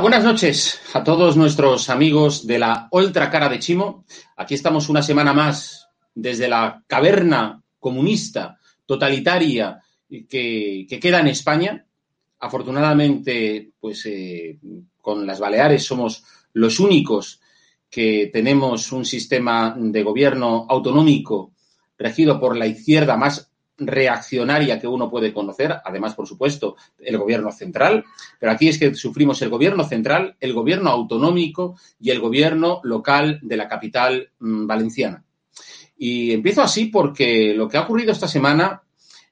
Buenas noches a todos nuestros amigos de la Ultra Cara de Chimo. Aquí estamos una semana más desde la caverna comunista, totalitaria que, que queda en España. Afortunadamente, pues eh, con las Baleares somos los únicos que tenemos un sistema de gobierno autonómico regido por la izquierda más reaccionaria que uno puede conocer, además, por supuesto, el gobierno central, pero aquí es que sufrimos el gobierno central, el gobierno autonómico y el gobierno local de la capital mm, valenciana. Y empiezo así porque lo que ha ocurrido esta semana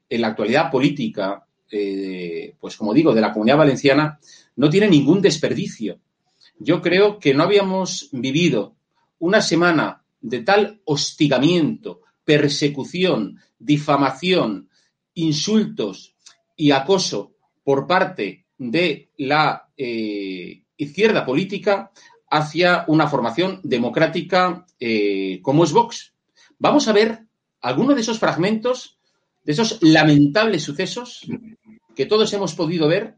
en la actualidad política, eh, pues como digo, de la comunidad valenciana, no tiene ningún desperdicio. Yo creo que no habíamos vivido una semana de tal hostigamiento, persecución, difamación, insultos y acoso por parte de la eh, izquierda política hacia una formación democrática eh, como es Vox. Vamos a ver algunos de esos fragmentos, de esos lamentables sucesos que todos hemos podido ver,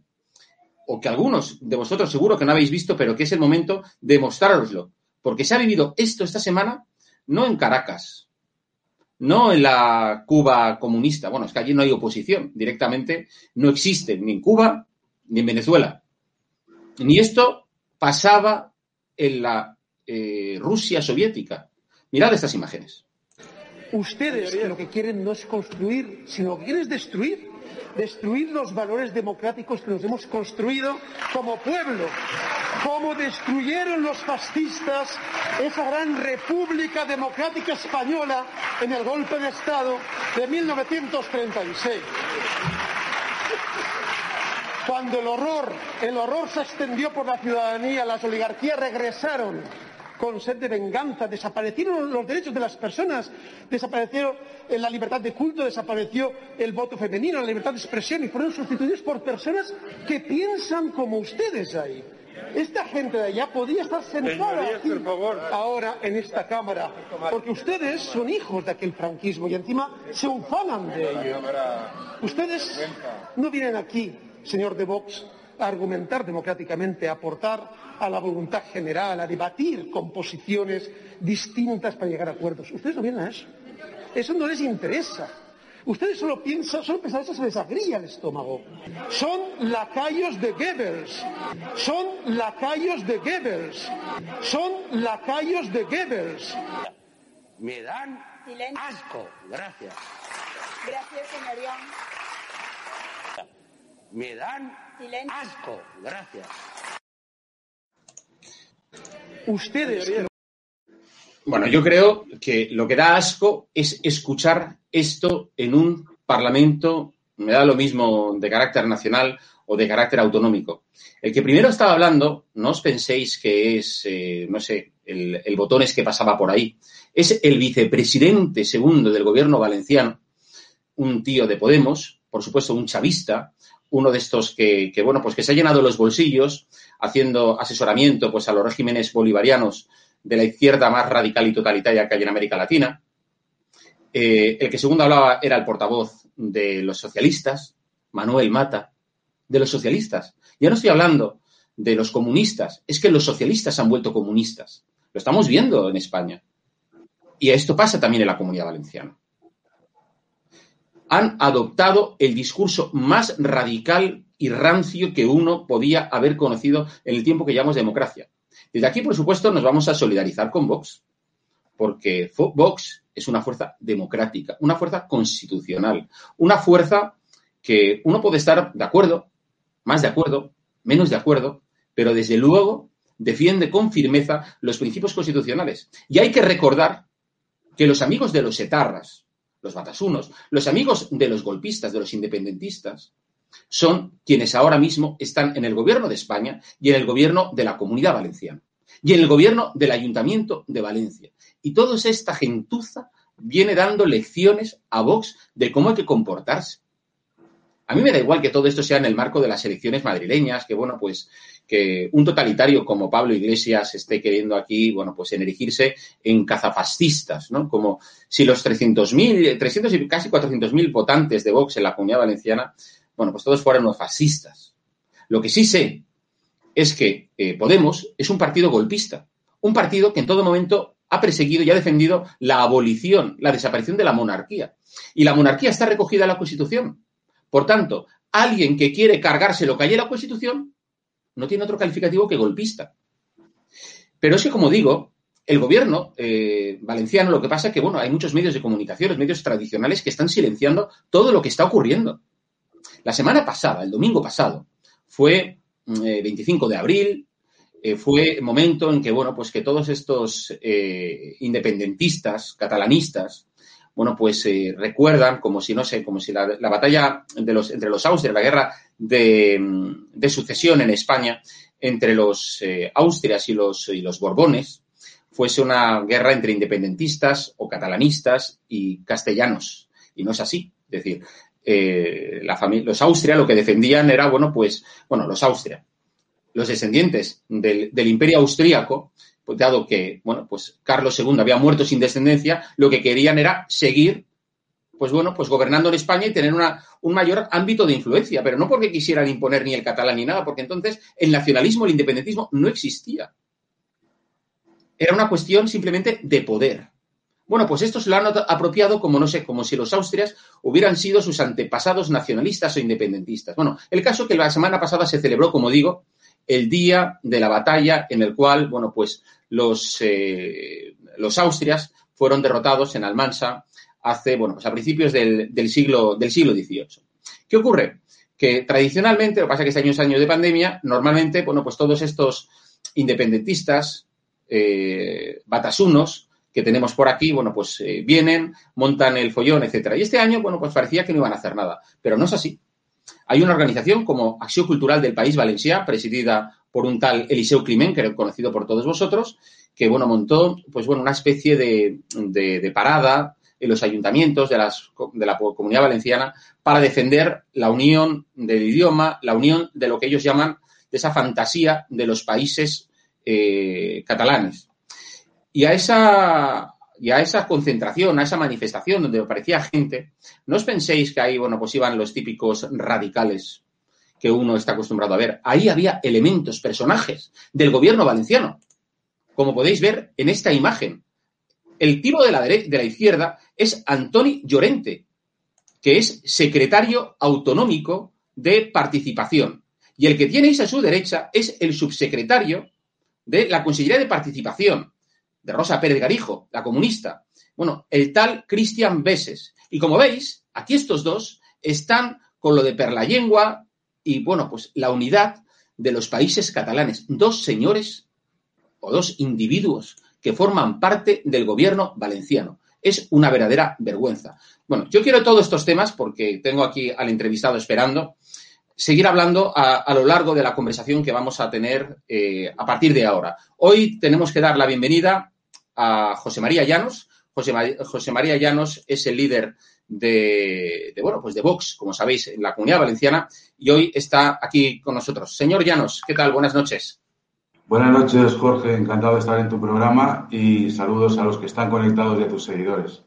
o que algunos de vosotros seguro que no habéis visto, pero que es el momento de mostrároslo. Porque se ha vivido esto esta semana, no en Caracas, no en la Cuba comunista. Bueno, es que allí no hay oposición. Directamente no existe ni en Cuba ni en Venezuela. Ni esto pasaba en la eh, Rusia soviética. Mirad estas imágenes. Ustedes lo que quieren no es construir, sino que quieren es destruir. Destruir los valores democráticos que nos hemos construido como pueblo. Como destruyeron los fascistas esa gran República Democrática Española en el golpe de Estado de 1936. Cuando el horror, el horror se extendió por la ciudadanía, las oligarquías regresaron con sed de venganza, desaparecieron los derechos de las personas, desapareció eh, la libertad de culto, desapareció el voto femenino, la libertad de expresión y fueron sustituidos por personas que piensan como ustedes ahí. Esta gente de allá podría estar sentada Señorías, aquí, por favor. ahora en esta Cámara, porque ustedes son hijos de aquel franquismo y encima se ufanan de ello. Ustedes no vienen aquí, señor de Vox, a argumentar democráticamente, a aportar a la voluntad general, a debatir con posiciones distintas para llegar a acuerdos. Ustedes no vienen a eso. Eso no les interesa. Ustedes solo piensan, solo pensar eso se les agrilla el estómago. Son lacayos de Goebbels. Son lacayos de Goebbels. Son lacayos de Goebbels. Me dan Silencio. asco. Gracias. Gracias, señoría. Me dan. Asco. Gracias. Ustedes Bueno, yo creo que lo que da asco es escuchar esto en un parlamento, me da lo mismo de carácter nacional o de carácter autonómico. El que primero estaba hablando, no os penséis que es, eh, no sé, el, el botones que pasaba por ahí. Es el vicepresidente segundo del gobierno valenciano, un tío de Podemos, por supuesto un chavista, uno de estos que, bueno, pues que se ha llenado los bolsillos haciendo asesoramiento pues a los regímenes bolivarianos de la izquierda más radical y totalitaria que hay en América Latina. Eh, el que segundo hablaba era el portavoz de los socialistas, Manuel Mata, de los socialistas. Ya no estoy hablando de los comunistas, es que los socialistas han vuelto comunistas. Lo estamos viendo en España. Y esto pasa también en la comunidad valenciana. Han adoptado el discurso más radical y rancio que uno podía haber conocido en el tiempo que llamamos democracia. Desde aquí, por supuesto, nos vamos a solidarizar con Vox, porque Vox es una fuerza democrática, una fuerza constitucional, una fuerza que uno puede estar de acuerdo, más de acuerdo, menos de acuerdo, pero desde luego defiende con firmeza los principios constitucionales. Y hay que recordar que los amigos de los etarras, los batasunos, los amigos de los golpistas, de los independentistas, son quienes ahora mismo están en el gobierno de España y en el gobierno de la comunidad valenciana y en el gobierno del ayuntamiento de Valencia. Y toda esta gentuza viene dando lecciones a Vox de cómo hay que comportarse. A mí me da igual que todo esto sea en el marco de las elecciones madrileñas, que bueno, pues que un totalitario como Pablo Iglesias esté queriendo aquí, bueno, pues en erigirse en cazafascistas, ¿no? Como si los 300.000, 300 y casi 400.000 votantes de Vox en la comunidad valenciana bueno, pues todos fueran unos fascistas. Lo que sí sé es que eh, Podemos es un partido golpista, un partido que en todo momento ha perseguido y ha defendido la abolición, la desaparición de la monarquía. Y la monarquía está recogida en la Constitución. Por tanto, alguien que quiere cargarse lo que hay en la Constitución no tiene otro calificativo que golpista. Pero es que, como digo, el gobierno eh, valenciano lo que pasa es que, bueno, hay muchos medios de comunicación, los medios tradicionales que están silenciando todo lo que está ocurriendo. La semana pasada, el domingo pasado, fue eh, 25 de abril, eh, fue momento en que, bueno, pues que todos estos eh, independentistas, catalanistas, bueno, pues recuerdan como si, no sé, como si la, la batalla de los, entre los Austrias, la guerra de, sucesión en España entre los eh, Austrias y los, y los Borbones fuese una guerra entre independentistas o catalanistas y castellanos. Y no es así. Es decir, eh, la los Austria lo que defendían era, bueno, pues, bueno, los Austria, los descendientes del, del imperio austríaco, pues dado que, bueno, pues Carlos II había muerto sin descendencia, lo que querían era seguir, pues bueno, pues gobernando en España y tener una, un mayor ámbito de influencia, pero no porque quisieran imponer ni el catalán ni nada, porque entonces el nacionalismo, el independentismo no existía. Era una cuestión simplemente de poder. Bueno, pues esto se lo han apropiado como, no sé, como si los austrias hubieran sido sus antepasados nacionalistas o independentistas. Bueno, el caso que la semana pasada se celebró, como digo, el día de la batalla en el cual, bueno, pues los, eh, los austrias fueron derrotados en Almansa hace, bueno, pues a principios del, del, siglo, del siglo XVIII. ¿Qué ocurre? Que tradicionalmente, lo que pasa es que este año es año de pandemia, normalmente, bueno, pues todos estos independentistas, eh, batasunos, que tenemos por aquí, bueno, pues eh, vienen, montan el follón, etcétera. Y este año, bueno, pues parecía que no iban a hacer nada, pero no es así. Hay una organización como Acción Cultural del País Valencià, presidida por un tal Eliseu Climent, que conocido por todos vosotros, que bueno, montó pues bueno, una especie de, de parada en los ayuntamientos de, las, de la comunidad valenciana para defender la unión del idioma, la unión de lo que ellos llaman de esa fantasía de los países eh, catalanes. Y a esa y a esa concentración, a esa manifestación donde aparecía gente, no os penséis que ahí, bueno, pues iban los típicos radicales que uno está acostumbrado a ver. Ahí había elementos, personajes del gobierno valenciano, como podéis ver en esta imagen. El tipo de la, de la izquierda es Antoni Llorente, que es secretario autonómico de participación. Y el que tenéis a su derecha es el subsecretario de la Consellería de Participación, de Rosa Pérez Garijo, la comunista. Bueno, el tal Cristian Beses. Y como veis, aquí estos dos están con lo de Perlayengua y, bueno, pues la unidad de los países catalanes. Dos señores o dos individuos que forman parte del gobierno valenciano. Es una verdadera vergüenza. Bueno, yo quiero todos estos temas porque tengo aquí al entrevistado esperando seguir hablando a, lo largo de la conversación que vamos a tener eh, a partir de ahora. Hoy tenemos que dar la bienvenida a José María Llanos. José, José María Llanos es el líder de, de, bueno, pues de Vox, como sabéis, en la Comunidad Valenciana, y hoy está aquí con nosotros. Señor Llanos, ¿qué tal? Buenas noches. Buenas noches, Jorge. Encantado de estar en tu programa y saludos a los que están conectados y a tus seguidores.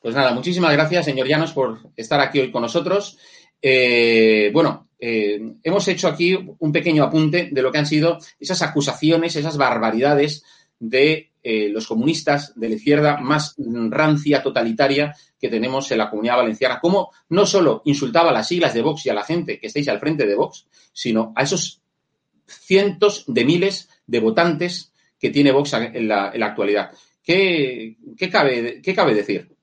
Pues nada, muchísimas gracias, señor Llanos, por estar aquí hoy con nosotros. Eh, bueno, eh, hemos hecho aquí un pequeño apunte de lo que han sido esas acusaciones, esas barbaridades de eh, los comunistas de la izquierda más rancia, totalitaria que tenemos en la comunidad valenciana. Cómo no solo insultaba las siglas de Vox y a la gente que estáis al frente de Vox, sino a esos cientos de miles de votantes que tiene Vox en la, en la actualidad. ¿Qué, qué, cabe, ¿Qué cabe decir?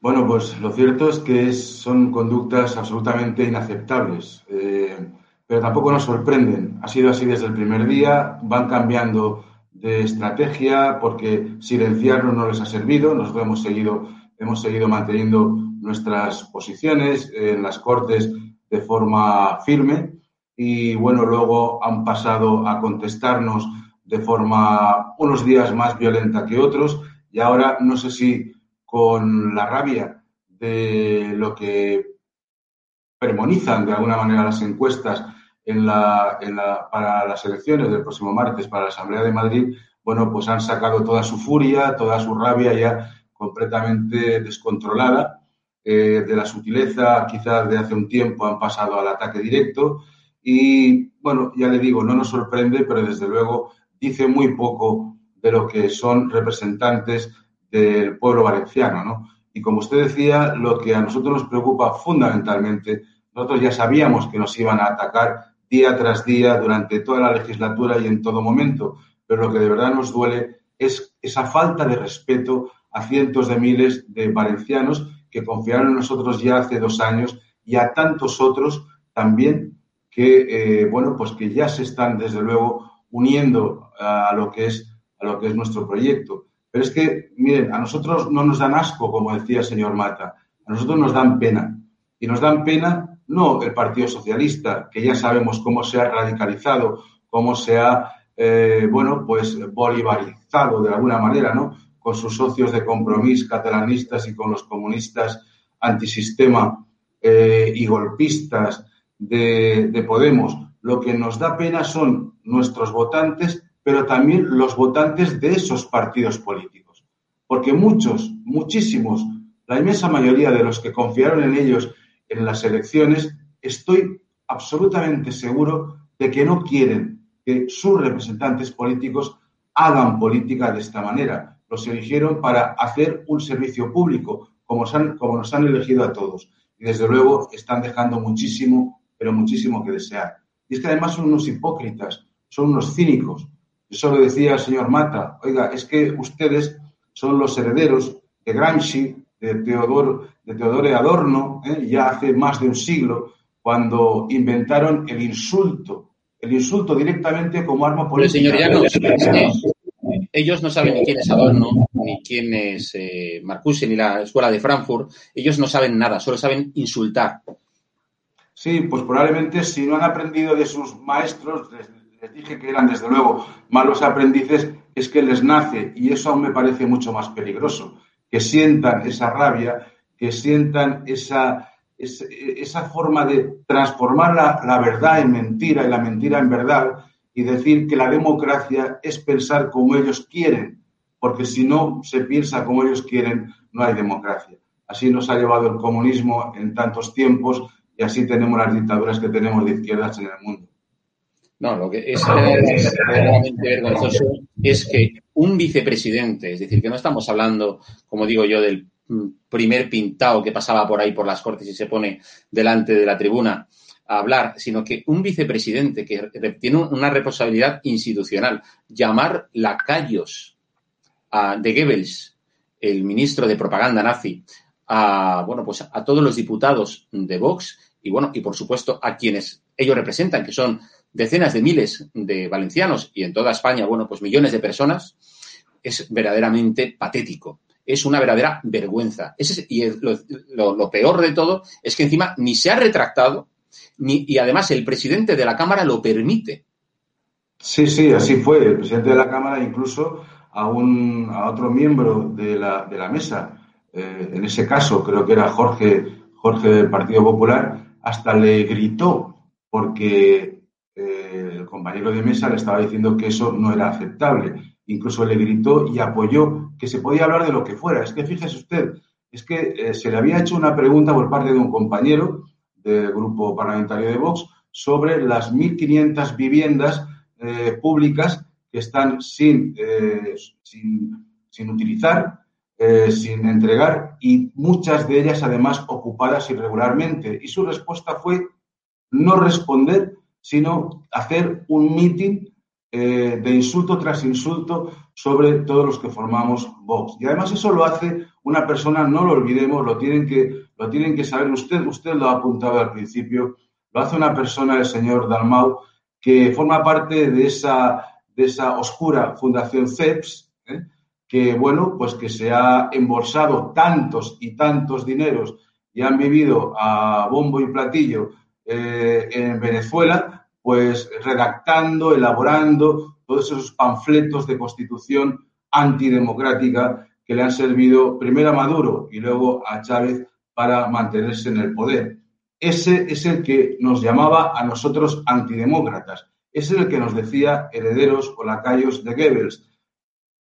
Bueno, pues lo cierto es que son conductas absolutamente inaceptables, eh, pero tampoco nos sorprenden. Ha sido así desde el primer día, van cambiando de estrategia porque silenciarnos no les ha servido. Nosotros hemos seguido, hemos seguido manteniendo nuestras posiciones en las Cortes de forma firme y bueno, luego han pasado a contestarnos de forma unos días más violenta que otros y ahora no sé si con la rabia de lo que premonizan de alguna manera las encuestas en la, en la, para las elecciones del próximo martes para la Asamblea de Madrid, bueno, pues han sacado toda su furia, toda su rabia ya completamente descontrolada. Eh, de la sutileza, quizás de hace un tiempo, han pasado al ataque directo. Y bueno, ya le digo, no nos sorprende, pero desde luego dice muy poco de lo que son representantes del pueblo valenciano, ¿no? Y como usted decía, lo que a nosotros nos preocupa fundamentalmente, nosotros ya sabíamos que nos iban a atacar día tras día durante toda la legislatura y en todo momento, pero lo que de verdad nos duele es esa falta de respeto a cientos de miles de valencianos que confiaron en nosotros ya hace dos años y a tantos otros también que, eh, bueno, pues que ya se están desde luego uniendo a lo que es, a lo que es nuestro proyecto. Pero es que, miren, a nosotros no nos dan asco, como decía el señor Mata, a nosotros nos dan pena. Y nos dan pena no el Partido Socialista, que ya sabemos cómo se ha radicalizado, cómo se ha, eh, bueno, pues bolivarizado de alguna manera, ¿no? Con sus socios de compromiso catalanistas y con los comunistas antisistema eh, y golpistas de, de Podemos. Lo que nos da pena son nuestros votantes pero también los votantes de esos partidos políticos. Porque muchos, muchísimos, la inmensa mayoría de los que confiaron en ellos en las elecciones, estoy absolutamente seguro de que no quieren que sus representantes políticos hagan política de esta manera. Los eligieron para hacer un servicio público, como, han, como nos han elegido a todos. Y desde luego están dejando muchísimo, pero muchísimo que desear. Y es que además son unos hipócritas, son unos cínicos, eso lo decía el señor Mata. Oiga, es que ustedes son los herederos de Gramsci, de Teodoro, de Teodoro Adorno, ¿eh? ya hace más de un siglo, cuando inventaron el insulto, el insulto directamente como arma política. Pero señor Llanos, ellos no saben ni quién es Adorno, ni quién es eh, Marcuse, ni la escuela de Frankfurt. Ellos no saben nada, solo saben insultar. Sí, pues probablemente si no han aprendido de sus maestros, les dije que eran desde luego malos aprendices, es que les nace, y eso aún me parece mucho más peligroso, que sientan esa rabia, que sientan esa, esa, forma de transformar la, la verdad en mentira y la mentira en verdad y decir que la democracia es pensar como ellos quieren, porque si no se piensa como ellos quieren, no hay democracia. Así nos ha llevado el comunismo en tantos tiempos y así tenemos las dictaduras que tenemos de izquierdas en el mundo. No, lo que es verdaderamente vergonzoso es que un vicepresidente, es decir, que no estamos hablando, como digo yo, del primer pintado que pasaba por ahí por las Cortes y se pone delante de la tribuna a hablar, sino que un vicepresidente que tiene una responsabilidad institucional, llamar lacayos a, de Goebbels, el ministro de propaganda nazi, a, bueno, pues a todos los diputados de Vox y, bueno, y por supuesto a quienes ellos representan, que son decenas de miles de valencianos y en toda España, bueno, pues millones de personas, es verdaderamente patético. Es una verdadera vergüenza. Y lo, lo, lo, peor de todo es que encima ni se ha retractado ni, y además el presidente de la Cámara lo permite. Sí, sí, así fue. El presidente de la Cámara incluso a, un, a otro miembro de la, de la mesa, eh, en ese caso creo que era Jorge, Jorge del Partido Popular, hasta le gritó porque eh, el compañero de mesa le estaba diciendo que eso no era aceptable. Incluso le gritó y apoyó que se podía hablar de lo que fuera. Es que fíjese usted, es que eh, se le había hecho una pregunta por parte de un compañero del grupo parlamentario de Vox sobre las 1.500 viviendas públicas que están sin, sin, sin utilizar, eh, sin entregar y muchas de ellas además ocupadas irregularmente. Y su respuesta fue no responder, sino hacer un mitin eh, de insulto tras insulto sobre todos los que formamos Vox. Y además eso lo hace una persona, no lo olvidemos, lo tienen que, lo tienen que saber usted, usted lo ha apuntado al principio, lo hace una persona, el señor Dalmau, que forma parte de esa, de esa oscura fundación CEPS, ¿eh? Que, bueno, pues que se ha embolsado tantos y tantos dineros y han vivido a bombo y platillo eh, en Venezuela, pues redactando, elaborando todos esos panfletos de constitución antidemocrática que le han servido primero a Maduro y luego a Chávez para mantenerse en el poder. Ese es el que nos llamaba a nosotros antidemócratas. Ese es el que nos decía herederos o lacayos de Goebbels.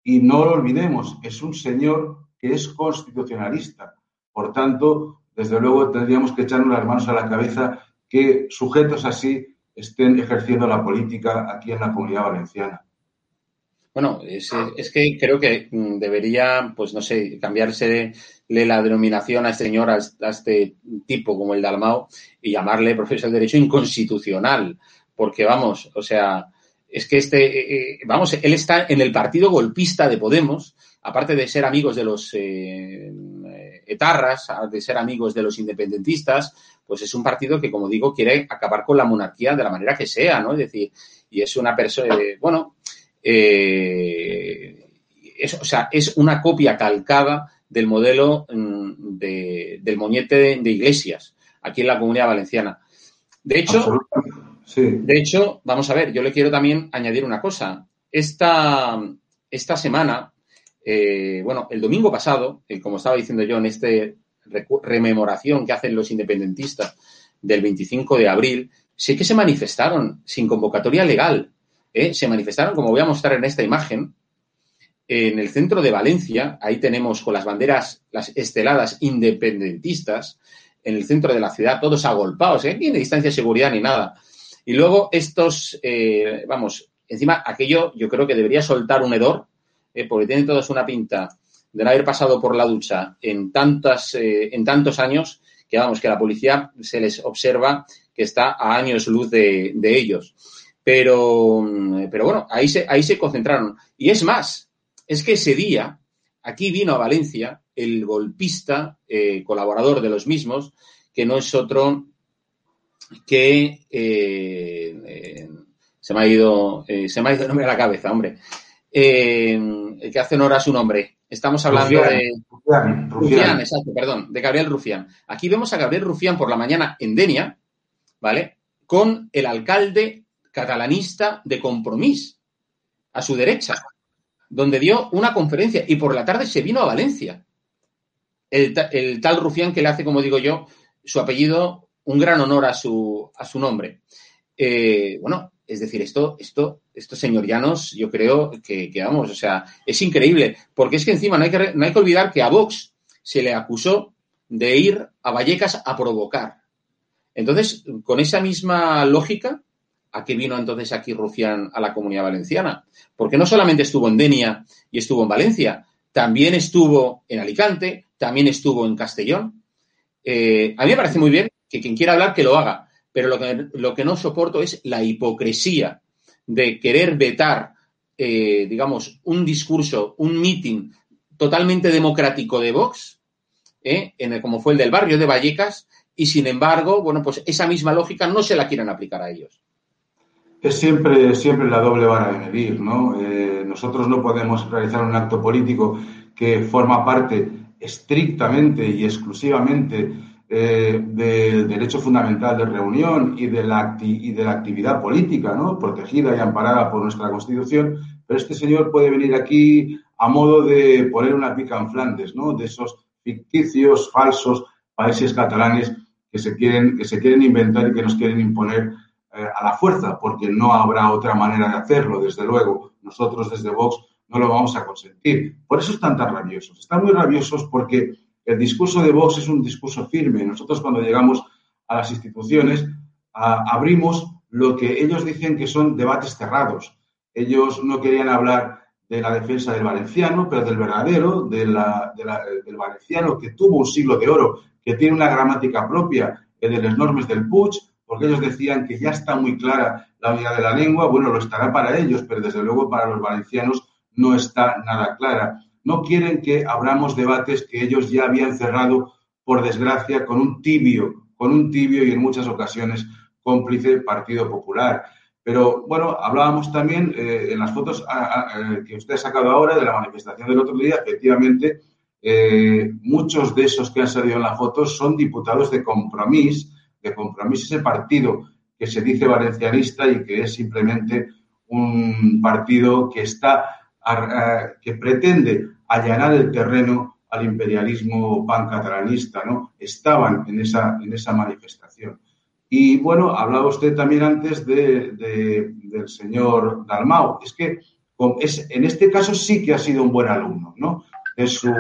Y no lo olvidemos, es un señor que es constitucionalista. Por tanto, desde luego tendríamos que echarnos las manos a la cabeza que sujetos así estén ejerciendo la política aquí en la comunidad valenciana. Bueno, es, que creo que debería, pues no sé, cambiarse de, de la denominación a este señor, a, a, este tipo como el Dalmao, y llamarle profesor de Derecho inconstitucional. Porque vamos, o sea, es que este, eh, vamos, él está en el partido golpista de Podemos, aparte de ser amigos de los eh, etarras, de ser amigos de los independentistas, pues es un partido que, como digo, quiere acabar con la monarquía de la manera que sea, ¿no? Es decir, y es una persona, eh, bueno, eh, es, o sea, es una copia calcada del modelo mm, de, del moñete de, Iglesias, aquí en la comunidad valenciana. De hecho, de hecho, vamos a ver, yo le quiero también añadir una cosa. Esta, esta semana, eh, bueno, el domingo pasado, eh, como estaba diciendo yo en este rememoración que hacen los independentistas del 25 de abril, sí que se manifestaron sin convocatoria legal. ¿eh? Se manifestaron, como voy a mostrar en esta imagen, en el centro de Valencia. Ahí tenemos con las banderas, las esteladas independentistas, en el centro de la ciudad, todos agolpados, ¿eh? ni de distancia de seguridad ni nada. Y luego estos, eh, vamos, encima aquello yo creo que debería soltar un hedor, eh, porque tienen todos una pinta de no haber pasado por la ducha en, tantas, eh, en tantos años que vamos, que la policía se les observa que está a años luz de, de ellos. Pero, pero bueno, ahí se, ahí se concentraron. Y es más, es que ese día, aquí vino a Valencia el golpista, colaborador de los mismos, que no es otro que eh, eh, se me ha ido, se me ha ido el nombre a la cabeza, hombre. que hace honor a su nombre. Estamos hablando Rufián, de Rufián, Rufián, exacto, perdón, de Gabriel Rufián. Aquí vemos a Gabriel Rufián por la mañana en Denia, ¿vale? Con el alcalde catalanista de Compromís, a su derecha. donde dio una conferencia y por la tarde se vino a Valencia. El, el tal Rufián que le hace, como digo yo, su apellido, un gran honor a su, a su nombre. Eh, bueno, es decir, esto, esto, esto, señor Llanos, yo creo que, que, vamos, o sea, es increíble, porque es que encima no hay que, no hay que olvidar que a Vox se le acusó de ir a Vallecas a provocar. Entonces, con esa misma lógica, ¿a qué vino entonces aquí Rufián a la comunidad valenciana? Porque no solamente estuvo en Denia y estuvo en Valencia, también estuvo en Alicante, también estuvo en Castellón. Eh, a mí me parece muy bien que quien quiera hablar que lo haga, pero lo que, lo que no soporto es la hipocresía de querer vetar, eh, digamos, un discurso, un meeting totalmente democrático de Vox, eh, en el, como fue el del barrio de Vallecas, y sin embargo, bueno, pues esa misma lógica no se la quieren aplicar a ellos. Es siempre, siempre la doble vara de medir, ¿no? Eh, nosotros no podemos realizar un acto político que forma parte estrictamente y exclusivamente eh, del derecho fundamental de reunión y de, la y de la actividad política, ¿no? protegida y amparada por nuestra Constitución, pero este señor puede venir aquí a modo de poner una pica en Flandes, ¿no? de esos ficticios, falsos países catalanes que se quieren, que se quieren inventar y que nos quieren imponer eh, a la fuerza, porque no habrá otra manera de hacerlo, desde luego. Nosotros desde Vox no lo vamos a consentir. Por eso están tan rabiosos. Están muy rabiosos porque el discurso de Vox es un discurso firme. Nosotros cuando llegamos a las instituciones abrimos lo que ellos dicen que son debates cerrados. Ellos no querían hablar de la defensa del valenciano, pero del verdadero, del valenciano que tuvo un siglo de oro, que tiene una gramática propia, de las normas del Puig, porque ellos decían que ya está muy clara la unidad de la lengua, bueno, lo estará para ellos, pero desde luego para los valencianos no está nada clara. No quieren que abramos debates que ellos ya habían cerrado, por desgracia, con un tibio, con un tibio y en muchas ocasiones cómplice Partido Popular. Pero bueno, hablábamos también eh, en las fotos a, a, a, que usted ha sacado ahora de la manifestación del otro día, efectivamente, eh, muchos de esos que han salido en la foto son diputados de Compromís, de Compromís ese partido que se dice valencianista y que es simplemente un partido que está que pretende allanar el terreno al imperialismo pancatalanista, ¿no? Estaban en esa, en esa manifestación. Y bueno, hablaba usted también antes de, de, del señor Dalmau. Es que es, en este caso sí que ha sido un buen alumno, ¿no? De su,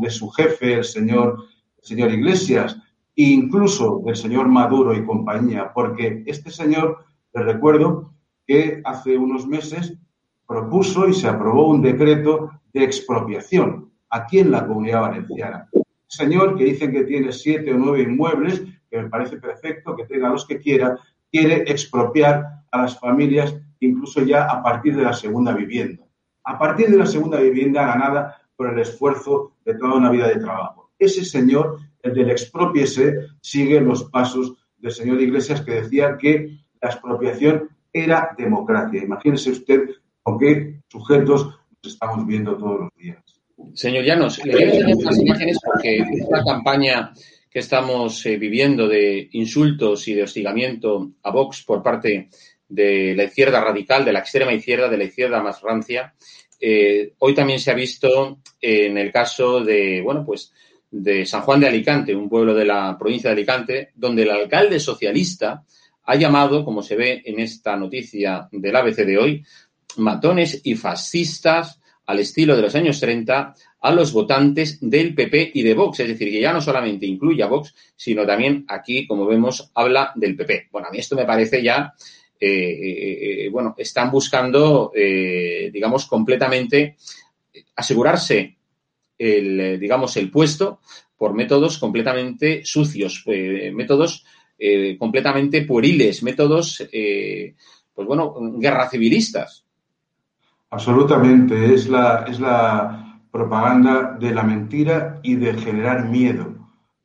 de su jefe, el señor, el señor Iglesias, e incluso del señor Maduro y compañía, porque este señor, le recuerdo que hace unos meses propuso y se aprobó un decreto de expropiación aquí en la comunidad valenciana. Señor que dicen que tiene siete o nueve inmuebles, que me parece perfecto, que tenga los que quiera, quiere expropiar a las familias incluso ya a partir de la segunda vivienda. A partir de la segunda vivienda ganada por el esfuerzo de toda una vida de trabajo. Ese señor, el del expropiese, sigue los pasos del señor Iglesias que decía que la expropiación era democracia. Imagínese usted qué sujetos estamos viendo todos los días. Señor Llanos, le quiero enseñar unas imágenes porque esta campaña que estamos eh, viviendo de insultos y de hostigamiento a Vox por parte de la izquierda radical, de la extrema izquierda, de la izquierda más rancia, eh, hoy también se ha visto en el caso de, bueno, pues de San Juan de Alicante, un pueblo de la provincia de Alicante, donde el alcalde socialista ha llamado, como se ve en esta noticia del ABC de hoy, matones y fascistas al estilo de los años 30 a los votantes del PP y de Vox. Es decir, que ya no solamente incluye a Vox, sino también aquí, como vemos, habla del PP. Bueno, a mí esto me parece ya, eh, eh, eh bueno, están buscando, digamos, completamente asegurarse el, digamos, el puesto por métodos completamente sucios, métodos completamente pueriles, métodos, pues bueno, guerra civilistas. Absolutamente, es la, es la propaganda de la mentira y de generar miedo.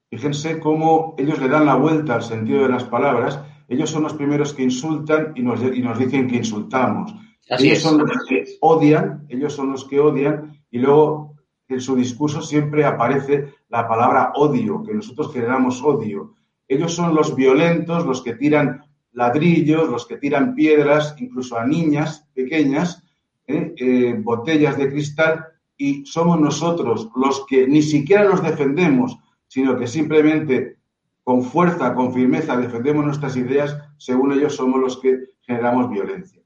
Fíjense cómo ellos le dan la vuelta al sentido de las palabras. Ellos son los primeros que insultan y nos, y nos dicen que insultamos. Así ellos es. son los que odian, ellos son los que odian y luego en su discurso siempre aparece la palabra odio, que nosotros generamos odio. Ellos son los violentos, los que tiran ladrillos, los que tiran piedras, incluso a niñas pequeñas, ¿eh? Eh, botellas de cristal y somos nosotros los que ni siquiera los defendemos, sino que simplemente con fuerza, con firmeza defendemos nuestras ideas, según ellos somos los que generamos violencia.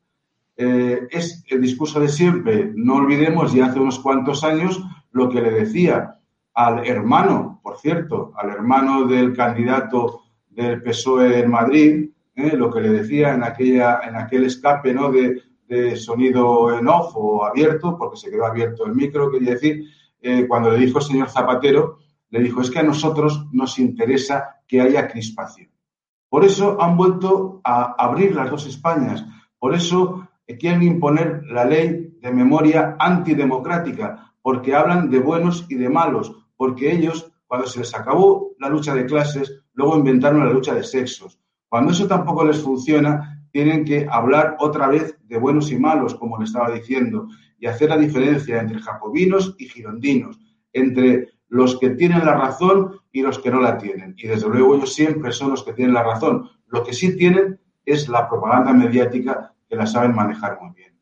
Eh, es el discurso de siempre. No olvidemos, ya hace unos cuantos años, lo que le decía al hermano, por cierto, al hermano del candidato del PSOE en Madrid, lo que le decía en, aquella, en aquel escape ¿no? de, de, sonido en off o abierto, porque se quedó abierto el micro, quería decir, eh, cuando le dijo el señor Zapatero, le dijo, es que a nosotros nos interesa que haya crispación. Por eso han vuelto a abrir las dos Españas. Por eso quieren imponer la ley de memoria antidemocrática, porque hablan de buenos y de malos, porque ellos, cuando se les acabó la lucha de clases, luego inventaron la lucha de sexos. Cuando eso tampoco les funciona, tienen que hablar otra vez de buenos y malos, como le estaba diciendo, y hacer la diferencia entre jacobinos y girondinos, entre los que tienen la razón y los que no la tienen. Y desde luego ellos siempre son los que tienen la razón. Lo que sí tienen es la propaganda mediática que la saben manejar muy bien.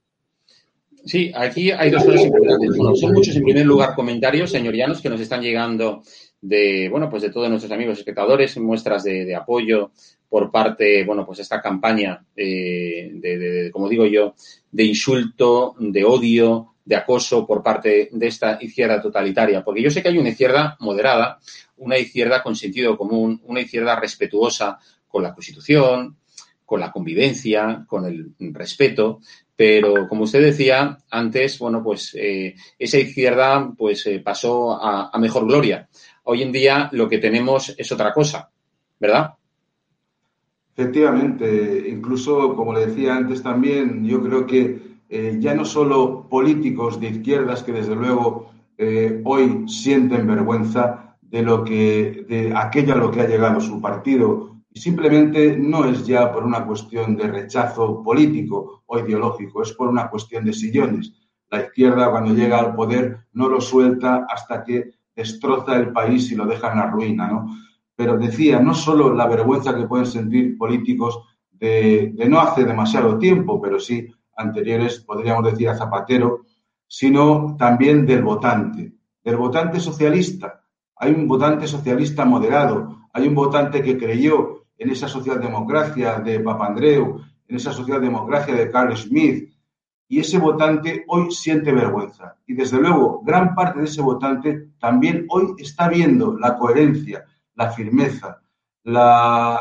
Sí, aquí hay dos cosas importantes. Son muchos, en primer lugar, comentarios, señorianos, que nos están llegando de, bueno, pues de todos nuestros amigos espectadores, muestras de apoyo por parte, bueno, pues esta campaña eh, de, de, como digo yo, de insulto, de odio, de acoso por parte de esta izquierda totalitaria. Porque yo sé que hay una izquierda moderada, una izquierda con sentido común, una izquierda respetuosa con la Constitución, con la convivencia, con el respeto, pero como usted decía antes, bueno, pues eh, esa izquierda pues eh, pasó a, a, mejor gloria. Hoy en día lo que tenemos es otra cosa, ¿verdad? Efectivamente, incluso como le decía antes también, yo creo que eh, ya no solo políticos de izquierdas que desde luego eh, hoy sienten vergüenza de lo que de aquello a lo que ha llegado su partido y simplemente no es ya por una cuestión de rechazo político o ideológico, es por una cuestión de sillones. La izquierda cuando llega al poder no lo suelta hasta que destroza el país y lo deja en la ruina, ¿no? Pero decía, no solo la vergüenza que pueden sentir políticos de, no hace demasiado tiempo, pero sí anteriores, podríamos decir a Zapatero, sino también del votante, del votante socialista. Hay un votante socialista moderado, hay un votante que creyó en esa socialdemocracia de Papandreou, en esa socialdemocracia de Carl Smith, y ese votante hoy siente vergüenza. Y desde luego, gran parte de ese votante también hoy está viendo la coherencia, la firmeza, la,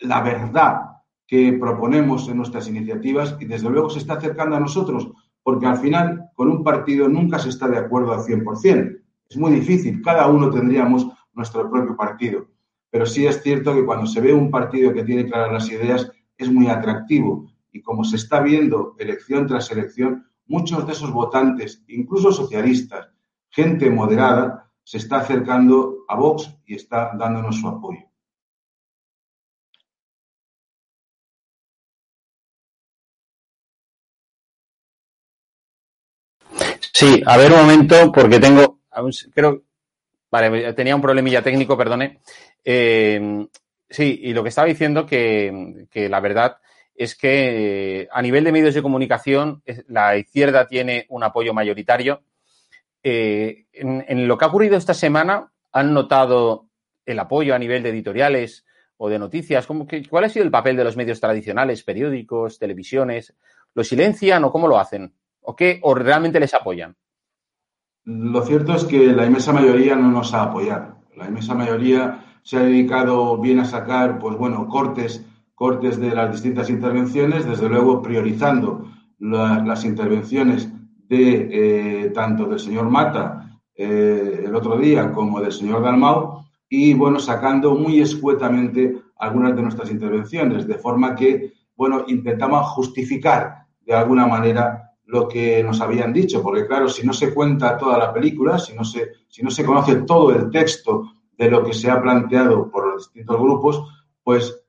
la verdad que proponemos en nuestras iniciativas y desde luego se está acercando a nosotros, porque al final con un partido nunca se está de acuerdo al 100%. Es muy difícil, cada uno tendríamos nuestro propio partido. Pero sí es cierto que cuando se ve un partido que tiene claras las ideas es muy atractivo y como se está viendo elección tras elección, muchos de esos votantes, incluso socialistas, gente moderada, se está acercando a Vox y está dándonos su apoyo. Sí, a ver un momento, porque tengo, creo, tenía un problemilla técnico, perdone. Eh, sí, y lo que estaba diciendo que, la verdad es que a nivel de medios de comunicación la izquierda tiene un apoyo mayoritario. Eh, en, lo que ha ocurrido esta semana, ¿han notado el apoyo a nivel de editoriales o de noticias? ¿Cómo que, ¿Cuál ha sido el papel de los medios tradicionales, periódicos, televisiones? ¿Lo silencian o cómo lo hacen? ¿O qué? ¿O realmente les apoyan? Lo cierto es que la inmensa mayoría no nos ha apoyado. La inmensa mayoría se ha dedicado bien a sacar, pues bueno, cortes, cortes de las distintas intervenciones, desde luego priorizando la, las intervenciones de eh, tanto del señor Mata eh, el otro día como del señor Dalmau y bueno, sacando muy escuetamente algunas de nuestras intervenciones, de forma que, bueno, intentamos justificar de alguna manera lo que nos habían dicho, porque claro, si no se cuenta toda la película, si no se, si no se conoce todo el texto de lo que se ha planteado por los distintos grupos, pues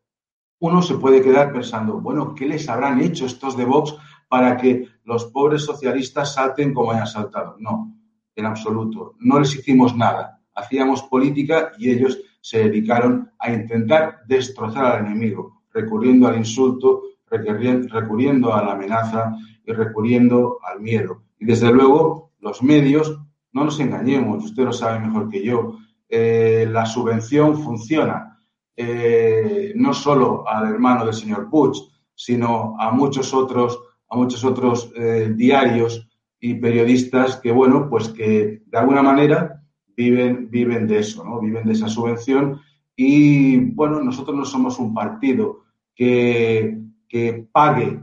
uno se puede quedar pensando, bueno, ¿qué les habrán hecho estos de Vox para que los pobres socialistas salten como hayan saltado? No, en absoluto. No les hicimos nada. Hacíamos política y ellos se dedicaron a intentar destrozar al enemigo, recurriendo al insulto, recurriendo a la amenaza y recurriendo al miedo. Y desde luego, los medios, no nos engañemos, usted lo sabe mejor que yo, eh, la subvención funciona eh, no solo al hermano del señor Puig, sino a muchos otros, a muchos otros eh, diarios y periodistas que, bueno, pues que de alguna manera viven, viven de eso, ¿no? Viven de esa subvención y, bueno, nosotros no somos un partido que, que pague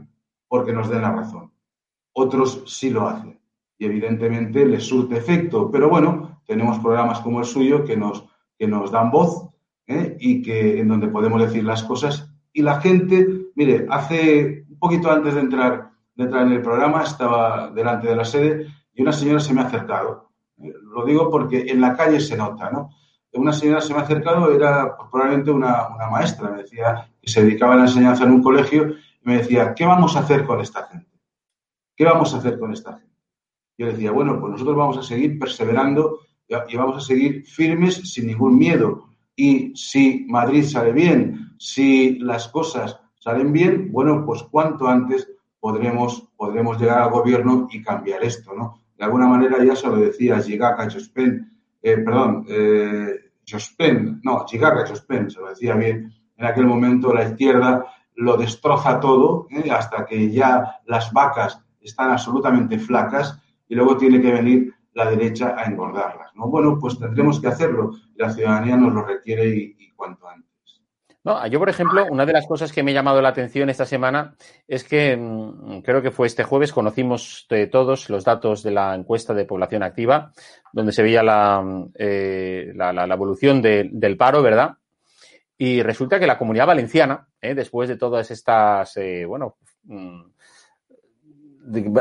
porque nos den la razón. Otros sí lo hacen y evidentemente les surte efecto, pero bueno, tenemos programas como el suyo que nos, que nos dan voz ¿eh? y que en donde podemos decir las cosas y la gente, mire, hace un poquito antes de entrar, de entrar en el programa estaba delante de la sede y una señora se me ha acercado. Lo digo porque en la calle se nota, ¿no? Una señora se me ha acercado, era probablemente una, maestra, me decía que se dedicaba a la enseñanza en un colegio y me decía, ¿qué vamos a hacer con esta gente? ¿Qué vamos a hacer con esta gente? Yo decía, bueno, pues nosotros vamos a seguir perseverando y vamos a seguir firmes sin ningún miedo. Y si Madrid sale bien, si las cosas salen bien, bueno, pues cuanto antes podremos, podremos llegar al gobierno y cambiar esto, ¿no? De alguna manera ya se lo decía Gigaca Jospen, eh, perdón, eh, Jospen, no, Gigaca Jospen, se lo decía bien, en aquel momento la izquierda lo destroza todo ¿eh? hasta que ya las vacas están absolutamente flacas y luego tiene que venir la derecha a engordarlas. ¿no? Bueno, pues tendremos que hacerlo. La ciudadanía nos lo requiere y, y cuanto antes. No, yo, por ejemplo, una de las cosas que me ha llamado la atención esta semana es que mmm, creo que fue este jueves, conocimos todos los datos de la encuesta de población activa, donde se veía la, eh, la, la, evolución de, del paro, ¿verdad? Y resulta que la comunidad valenciana, eh, después de todas estas, eh, bueno, mmm,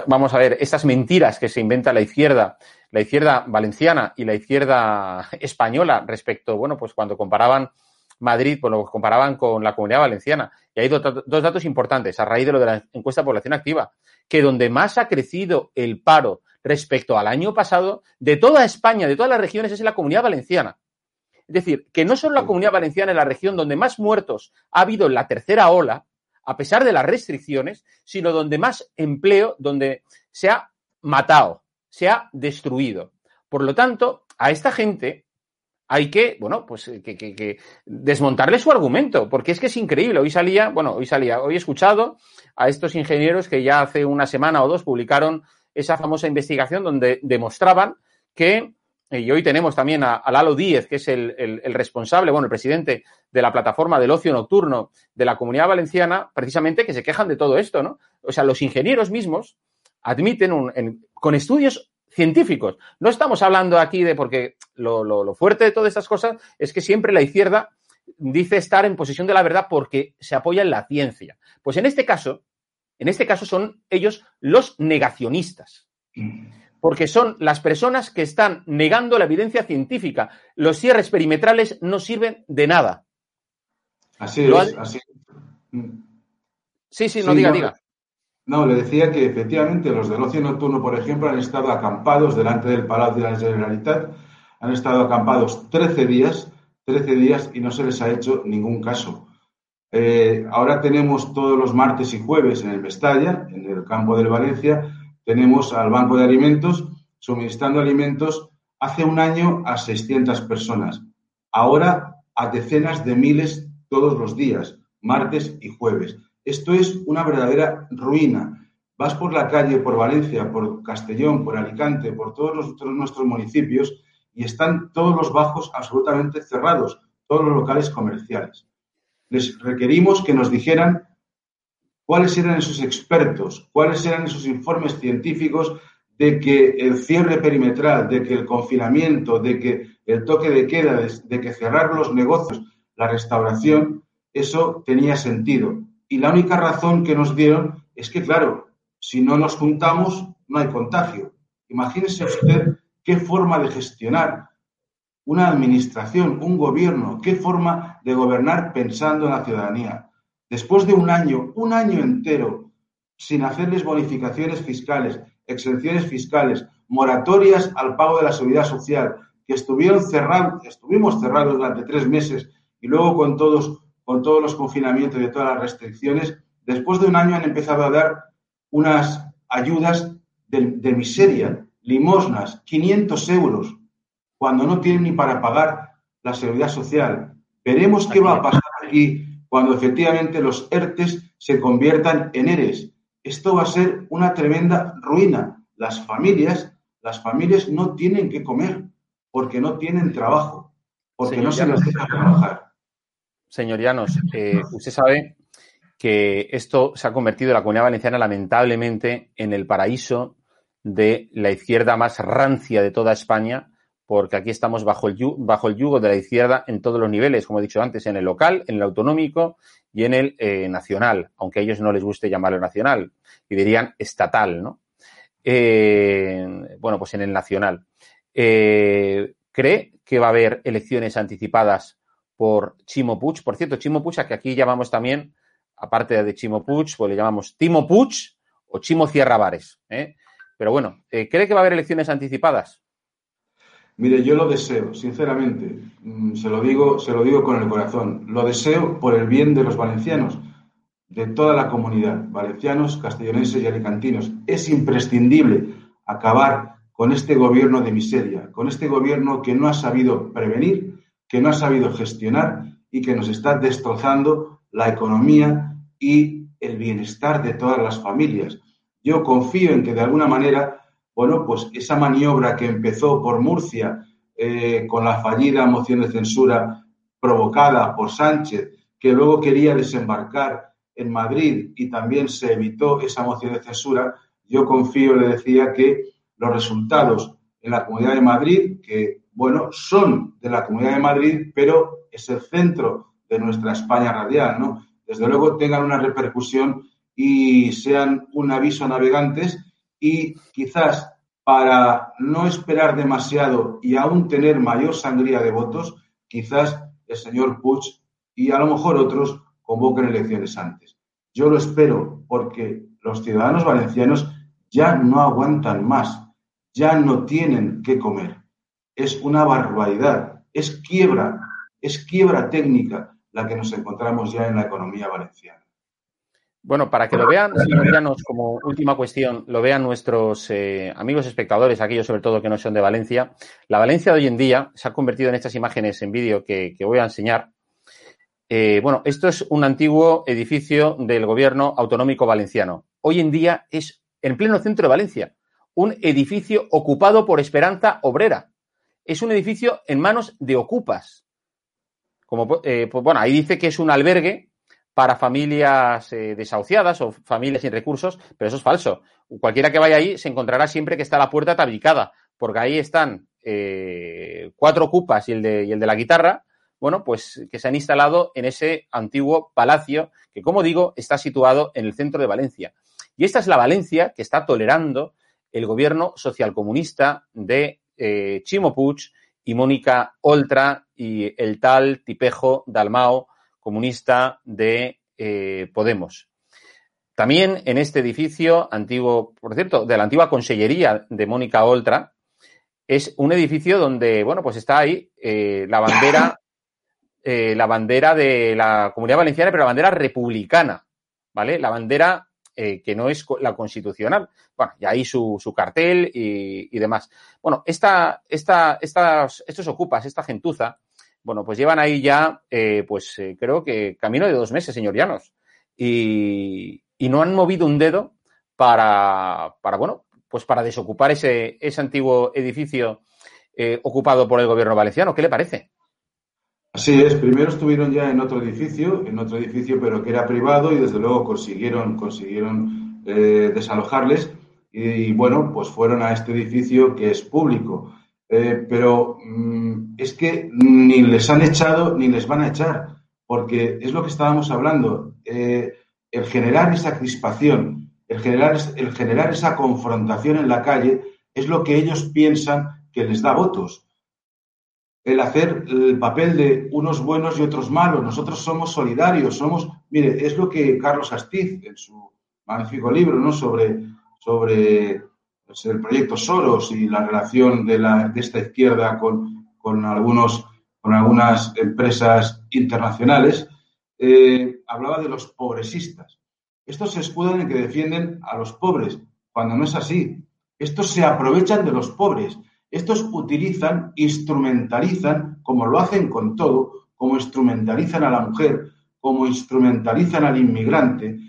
vamos a ver, estas mentiras que se inventa la izquierda, la izquierda valenciana y la izquierda española respecto, bueno, pues cuando comparaban Madrid, pues lo comparaban con la comunidad valenciana. Y hay dos, dos datos importantes a raíz de lo de la encuesta de población activa, que donde más ha crecido el paro respecto al año pasado, de toda España, de todas las regiones, es en la comunidad valenciana. Es decir, que no solo la comunidad valenciana es la región donde más muertos ha habido en la tercera ola, a pesar de las restricciones, sino donde más empleo, donde se ha matado, se ha destruido. Por lo tanto, a esta gente hay que, bueno, pues que, que, desmontarle su argumento, porque es que es increíble. Hoy salía, bueno, hoy salía, hoy he escuchado a estos ingenieros que ya hace una semana o dos publicaron esa famosa investigación donde demostraban que y hoy tenemos también a, a Lalo Díez, que es el, responsable, bueno, el presidente de la plataforma del ocio nocturno de la comunidad valenciana, precisamente que se quejan de todo esto, ¿no? O sea, los ingenieros mismos admiten con estudios científicos. No estamos hablando aquí de, porque lo, lo, lo fuerte de todas estas cosas es que siempre la izquierda dice estar en posesión de la verdad porque se apoya en la ciencia. Pues en este caso, en este caso son ellos los negacionistas. Porque son las personas que están negando la evidencia científica. Los cierres perimetrales no sirven de nada. Así es, han... así Sí, sí, no sí, diga, no, diga. No, le decía que efectivamente los del ocio nocturno, por ejemplo, han estado acampados delante del Palacio de la Generalitat, han estado acampados 13 días, 13 días y no se les ha hecho ningún caso. Eh, ahora tenemos todos los martes y jueves en el Mestalla, en el campo del Valencia, tenemos al Banco de Alimentos suministrando alimentos hace un año a 600 personas, ahora a decenas de miles todos los días, martes y jueves. Esto es una verdadera ruina. Vas por la calle, por Valencia, por Castellón, por Alicante, por todos, nuestros municipios y están todos los bajos absolutamente cerrados, todos los locales comerciales. Les requerimos que nos dijeran cuáles eran esos expertos, cuáles eran esos informes científicos de que el cierre perimetral, de que el confinamiento, de que el toque de queda, de que cerrar los negocios, la restauración, eso tenía sentido. Y la única razón que nos dieron es que, claro, si no nos juntamos, no hay contagio. Imagínese usted qué forma de gestionar una administración, un gobierno, qué forma de gobernar pensando en la ciudadanía. Después de un año, un año entero, sin hacerles bonificaciones fiscales, exenciones fiscales, moratorias al pago de la seguridad social, que estuvieron cerrados, estuvimos cerrados durante tres meses y luego con todos, con todos los confinamientos y todas las restricciones, después de un año han empezado a dar unas ayudas de, de miseria, limosnas, 500 euros, cuando no tienen ni para pagar la seguridad social. Veremos qué va a pasar aquí cuando efectivamente los ERTES se conviertan en ERES. Esto va a ser una tremenda ruina. Las familias, las familias no tienen que comer porque no tienen trabajo, porque Señor no se les deja trabajar. Señor Llanos, eh, usted sabe que esto se ha convertido en la comunidad valenciana lamentablemente en el paraíso de la izquierda más rancia de toda España, porque aquí estamos bajo el, yu- bajo el yugo de la izquierda en todos los niveles, como he dicho antes, en el local, en el autonómico y en el eh, nacional, aunque a ellos no les guste llamarlo nacional, y dirían estatal, ¿no? Eh, bueno, pues en el nacional. ¿Cree que va a haber elecciones anticipadas por Chimo Puig? Por cierto, Chimo Puig, a que aquí llamamos también, aparte de Chimo Puig, pues le llamamos Timo Puig o Chimo Cierra Bares. ¿eh? Pero bueno, eh, ¿cree que va a haber elecciones anticipadas? Mire, yo lo deseo, sinceramente, mm, se lo digo, se lo digo con el corazón. Lo deseo por el bien de los valencianos, de toda la comunidad, valencianos, castellonenses y alicantinos. Es imprescindible acabar con este gobierno de miseria, con este gobierno que no ha sabido prevenir, que no ha sabido gestionar y que nos está destrozando la economía y el bienestar de todas las familias. Yo confío en que de alguna manera bueno, pues esa maniobra que empezó por Murcia eh, con la fallida moción de censura provocada por Sánchez, que luego quería desembarcar en Madrid y también se evitó esa moción de censura, yo confío, le decía, que los resultados en la Comunidad de Madrid, que, bueno, son de la Comunidad de Madrid, pero es el centro de nuestra España radial, ¿no? Desde luego tengan una repercusión y sean un aviso a navegantes y quizás para no esperar demasiado y aún tener mayor sangría de votos, quizás el señor Puig y a lo mejor otros convoquen elecciones antes. Yo lo espero porque los ciudadanos valencianos ya no aguantan más, ya no tienen que comer. Es una barbaridad, es quiebra, es quiebra técnica la que nos encontramos ya en la economía valenciana. Bueno, para que lo vean, señor Llanos, como última cuestión, lo vean nuestros eh, amigos espectadores, aquellos sobre todo que no son de Valencia. La Valencia de hoy en día se ha convertido en estas imágenes en vídeo que, que voy a enseñar. Eh, bueno, esto es un antiguo edificio del gobierno autonómico valenciano. Hoy en día es en pleno centro de Valencia, un edificio ocupado por Esperanza Obrera. Es un edificio en manos de ocupas. Como, eh, pues, bueno, ahí dice que es un albergue para familias eh, desahuciadas o familias sin recursos, pero eso es falso. Cualquiera que vaya ahí se encontrará siempre que está la puerta tabricada, porque ahí están eh, cuatro ocupas y el, de, y el de la guitarra, bueno, pues que se han instalado en ese antiguo palacio que, como digo, está situado en el centro de Valencia. Y esta es la Valencia que está tolerando el gobierno socialcomunista de eh, Chimo Puig y Mónica Oltra y el tal Tipejo Dalmao, comunista de eh, Podemos. También en este edificio antiguo, por cierto, de la antigua consellería de Mónica Oltra, es un edificio donde, bueno, pues está ahí eh, la bandera, la bandera de la Comunidad Valenciana, pero la bandera republicana, ¿vale? La bandera eh, que no es la constitucional. Bueno, y ahí su, su cartel y, y, demás. Bueno, esta, esta, estas, estos ocupas, esta gentuza, bueno, pues llevan ahí ya, eh, pues eh, creo que camino de dos meses, señor Llanos. Y, y no han movido un dedo para, para, bueno, pues para desocupar ese, ese antiguo edificio ocupado por el gobierno valenciano. ¿Qué le parece? Así es, primero estuvieron ya en otro edificio, en otro edificio pero que era privado y desde luego consiguieron, consiguieron eh, desalojarles y, bueno, pues fueron a este edificio que es público. Eh, pero mmm, es que ni les han echado ni les van a echar, porque es lo que estábamos hablando. Eh, el generar esa crispación, el generar, el generar esa confrontación en la calle es lo que ellos piensan que les da votos. El hacer el papel de unos buenos y otros malos. Nosotros somos solidarios, somos. Mire, es lo que Carlos Astiz, en su magnífico libro, ¿no? Sobre, sobre pues, el proyecto Soros y la relación de, la, de esta izquierda con, con, algunos, con algunas empresas internacionales, eh, hablaba de los pobresistas. Estos se escudan en que defienden a los pobres, cuando no es así. Estos se aprovechan de los pobres. Estos utilizan, instrumentalizan, como lo hacen con todo, como instrumentalizan a la mujer, como instrumentalizan al inmigrante.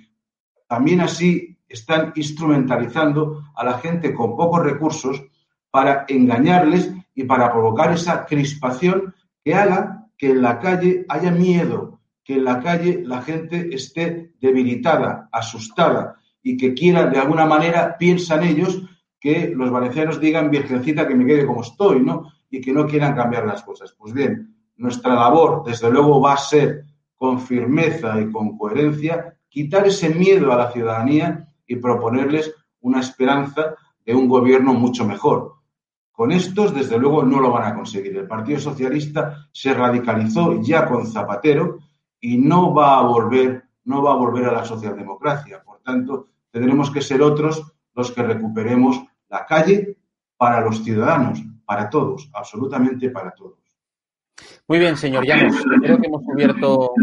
También así están instrumentalizando a la gente con pocos recursos para engañarles y para provocar esa crispación que haga que en la calle haya miedo, que en la calle la gente esté debilitada, asustada y que quiera, de alguna manera, piensan ellos que los valencianos digan, virgencita, que me quede como estoy, ¿no? Y que no quieran cambiar las cosas. Pues bien, nuestra labor, desde luego, va a ser, con firmeza y con coherencia, quitar ese miedo a la ciudadanía y proponerles una esperanza de un gobierno mucho mejor. Con estos, desde luego, no lo van a conseguir. El Partido Socialista se radicalizó ya con Zapatero y no va a volver, no va a volver a la socialdemocracia. Por tanto, tendremos que ser otros los que recuperemos la calle para los ciudadanos, para todos, absolutamente para todos. Muy bien, señor Llanos. Creo que hemos cubierto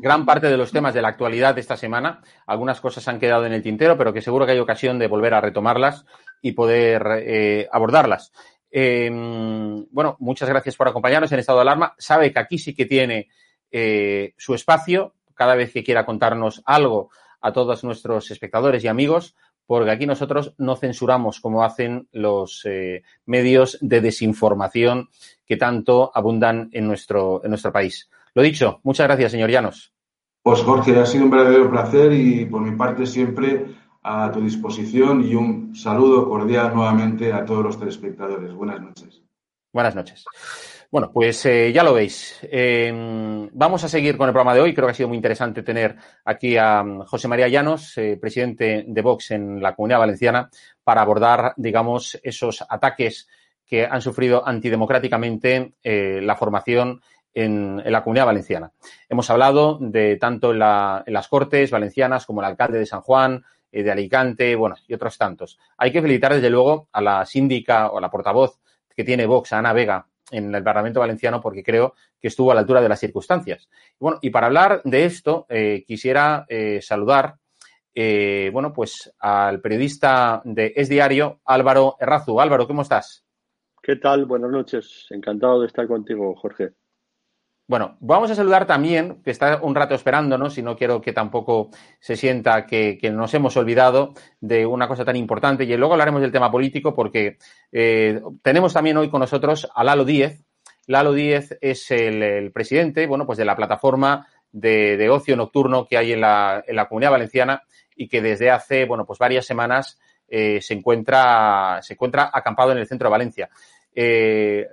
gran parte de los temas de la actualidad de esta semana. Algunas cosas han quedado en el tintero, pero que seguro que hay ocasión de volver a retomarlas y poder eh, abordarlas. Eh, bueno, muchas gracias por acompañarnos en estado de alarma. Sabe que aquí sí que tiene eh, su espacio cada vez que quiera contarnos algo a todos nuestros espectadores y amigos, porque aquí nosotros no censuramos como hacen los eh, medios de desinformación que tanto abundan en nuestro, en nuestro país. Lo dicho, muchas gracias, señor Llanos. Pues Jorge, ha sido un verdadero placer y por mi parte siempre a tu disposición y un saludo cordial nuevamente a todos los telespectadores. Buenas noches. Buenas noches. Bueno, pues eh, ya lo veis. Eh, vamos a seguir con el programa de hoy. Creo que ha sido muy interesante tener aquí a um, José María Llanos, eh, presidente de Vox en la Comunidad Valenciana, para abordar, digamos, esos ataques que han sufrido antidemocráticamente eh, la formación en, en, la Comunidad Valenciana. Hemos hablado de tanto en, la, en las Cortes Valencianas como el alcalde de San Juan, eh, de Alicante, bueno, y otros tantos. Hay que felicitar, desde luego, a la síndica o a la portavoz que tiene Vox, Ana Vega, en el Parlamento Valenciano porque creo que estuvo a la altura de las circunstancias. Bueno, y para hablar de esto, eh, quisiera eh, saludar, eh, bueno, pues al periodista de Es Diario, Álvaro Errazu. Álvaro, ¿cómo estás? ¿Qué tal? Buenas noches. Encantado de estar contigo, Jorge. Bueno, vamos a saludar también, que está un rato esperándonos y no quiero que tampoco se sienta que, nos hemos olvidado de una cosa tan importante y luego hablaremos del tema político porque eh, tenemos también hoy con nosotros a Lalo Díez. Lalo Díez es el, presidente, bueno, pues de la plataforma de, de ocio nocturno que hay en la, en la, comunidad valenciana y que desde hace, bueno, pues varias semanas eh, se encuentra, se encuentra acampado en el centro de Valencia. Eh,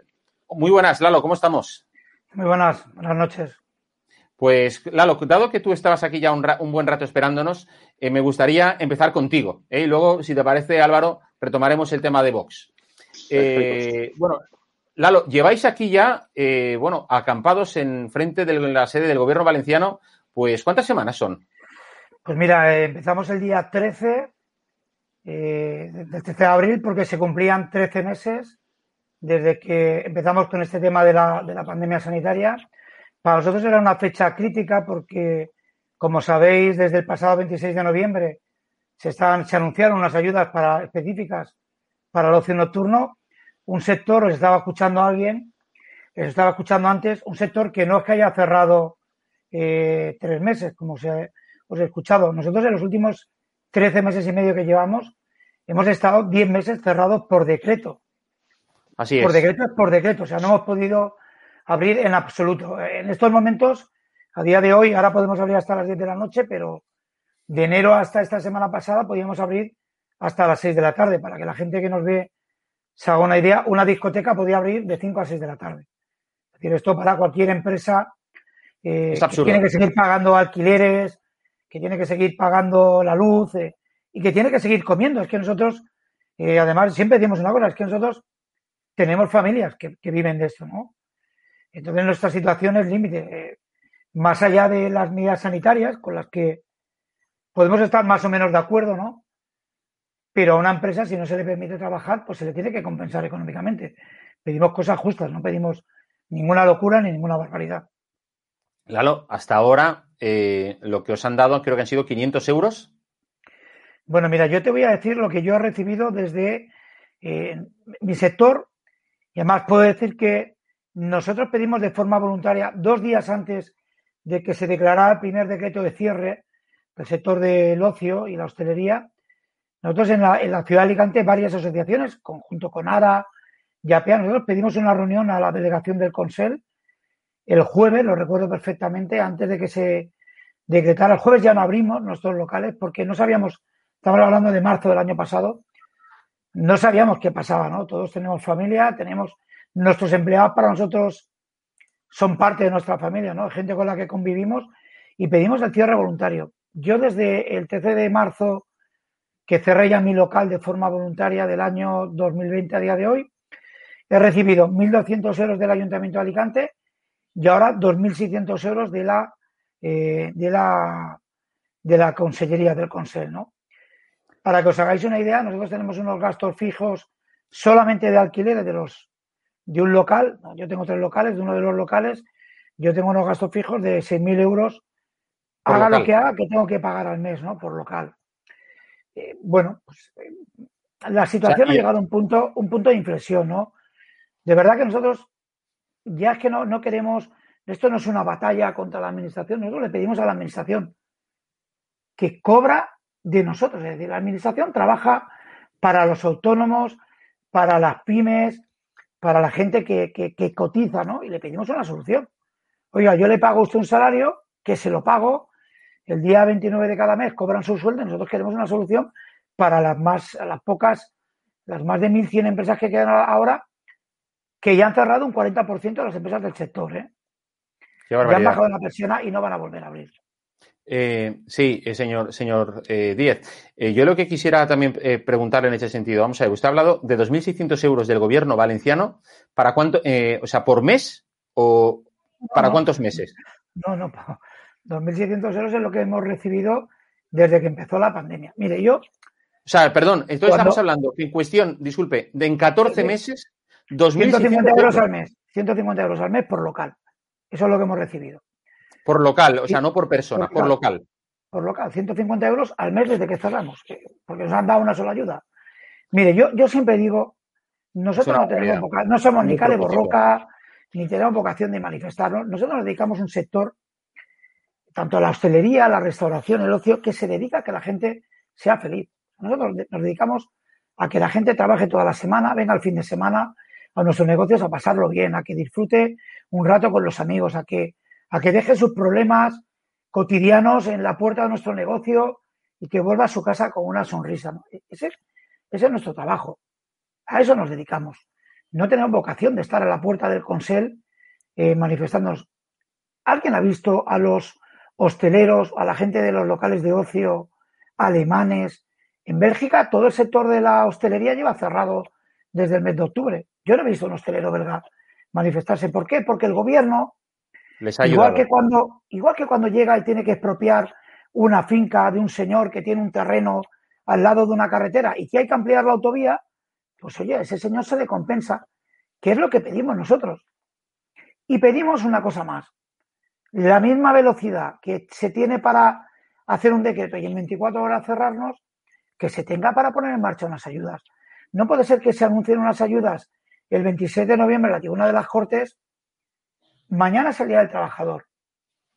muy buenas, Lalo, ¿cómo estamos? Muy buenas, buenas noches. Pues, Lalo, dado que tú estabas aquí ya un, un buen rato esperándonos, eh, me gustaría empezar contigo. ¿eh? Y luego, si te parece, Álvaro, retomaremos el tema de Vox. Eh, bueno, Lalo, lleváis aquí ya, eh, bueno, acampados en frente de la sede del gobierno valenciano, pues, ¿cuántas semanas son? Pues mira, eh, empezamos el día 13, del 13 de abril, porque se cumplían 13 meses desde que empezamos con este tema de la, de la pandemia sanitaria. Para nosotros era una fecha crítica porque, como sabéis, desde el pasado 26 de noviembre se, estaban, se anunciaron unas ayudas para, específicas para el ocio nocturno. Un sector, os estaba escuchando a alguien, os estaba escuchando antes, un sector que no es que haya cerrado eh, tres meses, como se, os he escuchado. Nosotros en los últimos 13 meses y medio que llevamos hemos estado 10 meses cerrados por decreto. Así por es. decreto es por decreto, o sea, no hemos podido abrir en absoluto. En estos momentos, a día de hoy, ahora podemos abrir hasta las 10 de la noche, pero de enero hasta esta semana pasada podíamos abrir hasta las 6 de la tarde, para que la gente que nos ve se haga una idea, una discoteca podía abrir de 5 a 6 de la tarde. Es decir, esto para cualquier empresa eh, Es que tiene que seguir pagando alquileres, que tiene que seguir pagando la luz eh, y que tiene que seguir comiendo. Es que nosotros, eh, además, siempre decimos una cosa, es que nosotros tenemos familias que, que viven de esto, ¿no? Entonces nuestra situación es límite. Eh, más allá de las medidas sanitarias con las que podemos estar más o menos de acuerdo, ¿no? Pero a una empresa, si no se le permite trabajar, pues se le tiene que compensar económicamente. Pedimos cosas justas, no pedimos ninguna locura ni ninguna barbaridad. Lalo, hasta ahora eh, lo que os han dado creo que han sido 500 euros. Bueno, mira, yo te voy a decir lo que yo he recibido desde eh, mi sector y además puedo decir que nosotros pedimos de forma voluntaria dos días antes de que se declarara el primer decreto de cierre del sector del ocio y la hostelería. Nosotros en la, en la ciudad de Alicante, varias asociaciones, conjunto con ARA y APEA, nosotros pedimos una reunión a la delegación del Consell el jueves, lo recuerdo perfectamente, antes de que se decretara. El jueves ya no abrimos nuestros locales porque no sabíamos, estamos hablando de marzo del año pasado, no sabíamos qué pasaba, ¿no? Todos tenemos familia, tenemos nuestros empleados para nosotros son parte de nuestra familia, ¿no? Gente con la que convivimos y pedimos el cierre voluntario. Yo desde el 13 de marzo que cerré ya mi local de forma voluntaria del año 2020 a día de hoy, he recibido 1.200 euros del Ayuntamiento de Alicante y ahora 2.600 euros de la, eh, de la, de la Consellería del Consell, ¿no? Para que os hagáis una idea, nosotros tenemos unos gastos fijos solamente de alquiler de los de un local. Yo tengo tres locales, de uno de los locales, yo tengo unos gastos fijos de 6.000 euros. Por haga local. lo que haga, que tengo que pagar al mes, ¿no? Por local. Eh, bueno, pues eh, la situación O sea, y- ha llegado a un punto, un punto de inflexión, ¿no? De verdad que nosotros ya es que no, no queremos, esto no es una batalla contra la administración, nosotros le pedimos a la administración que cobra de nosotros, es decir, la administración trabaja para los autónomos, para las pymes, para la gente que, que- que cotiza, ¿no? Y le pedimos una solución. Oiga, yo le pago a usted un salario, que se lo pago, el día 29 de cada mes cobran su sueldo, y nosotros queremos una solución para las más, las pocas, las más de 1.100 empresas que quedan ahora, que ya han cerrado un 40% de las empresas del sector, ¿eh? Ya han bajado la persiana y no van a volver a abrir. Eh, sí, eh, señor, señor eh, Díez. Eh, yo lo que quisiera también eh, preguntarle en ese sentido, vamos a ver, usted ha hablado de 2.600 euros del gobierno valenciano, ¿para cuánto, o sea, por mes o para no. cuántos meses? No, no, pa- 2.600 euros es lo que hemos recibido desde que empezó la pandemia. Mire, yo, O sea, perdón, entonces Cuando- estamos hablando en cuestión, disculpe, de en 14 Sí. meses, 150 2.600 euros al mes, 150 euros al mes por local. Eso es lo que hemos recibido. Por local, o sea, no por persona, por local. Por local, 150 euros al mes desde que cerramos, que- porque nos han dado una sola ayuda. Mire, yo, yo siempre digo, nosotros no tenemos barbaridad. voca- no somos ni Cale. Borroca, ni tenemos vocación de manifestarnos. Nosotros nos dedicamos a un sector, tanto a la hostelería, la restauración, el ocio, que se dedica a que la gente sea feliz. Nosotros nos dedicamos a que la gente trabaje toda la semana, venga el fin de semana a nuestros negocios a pasarlo bien, a que disfrute un rato con los amigos, a que, a que deje sus problemas cotidianos en la puerta de nuestro negocio y que vuelva a su casa con una sonrisa. Ese, ese es nuestro trabajo. A eso nos dedicamos. No tenemos vocación de estar a la puerta del Consell eh, manifestándonos. ¿Alguien ha visto a los hosteleros, a la gente de los locales de ocio alemanes? En Bélgica todo el sector de la hostelería lleva cerrado desde el mes de octubre. Yo no he visto un hostelero belga manifestarse. ¿Por qué? Porque el gobierno Les ha igual ayudado. que cuando igual que cuando llega y tiene que expropiar una finca de un señor que tiene un terreno al lado de una carretera y que hay que ampliar la autovía, pues oye, ese señor se le compensa, que es lo que pedimos nosotros. Y pedimos una cosa más. La misma velocidad que se tiene para hacer un decreto y en 24 horas cerrarnos, que se tenga para poner en marcha unas ayudas. No puede ser que se anuncien unas ayudas el 26 de noviembre en la tribuna de las Cortes Mañana es el Día del Trabajador,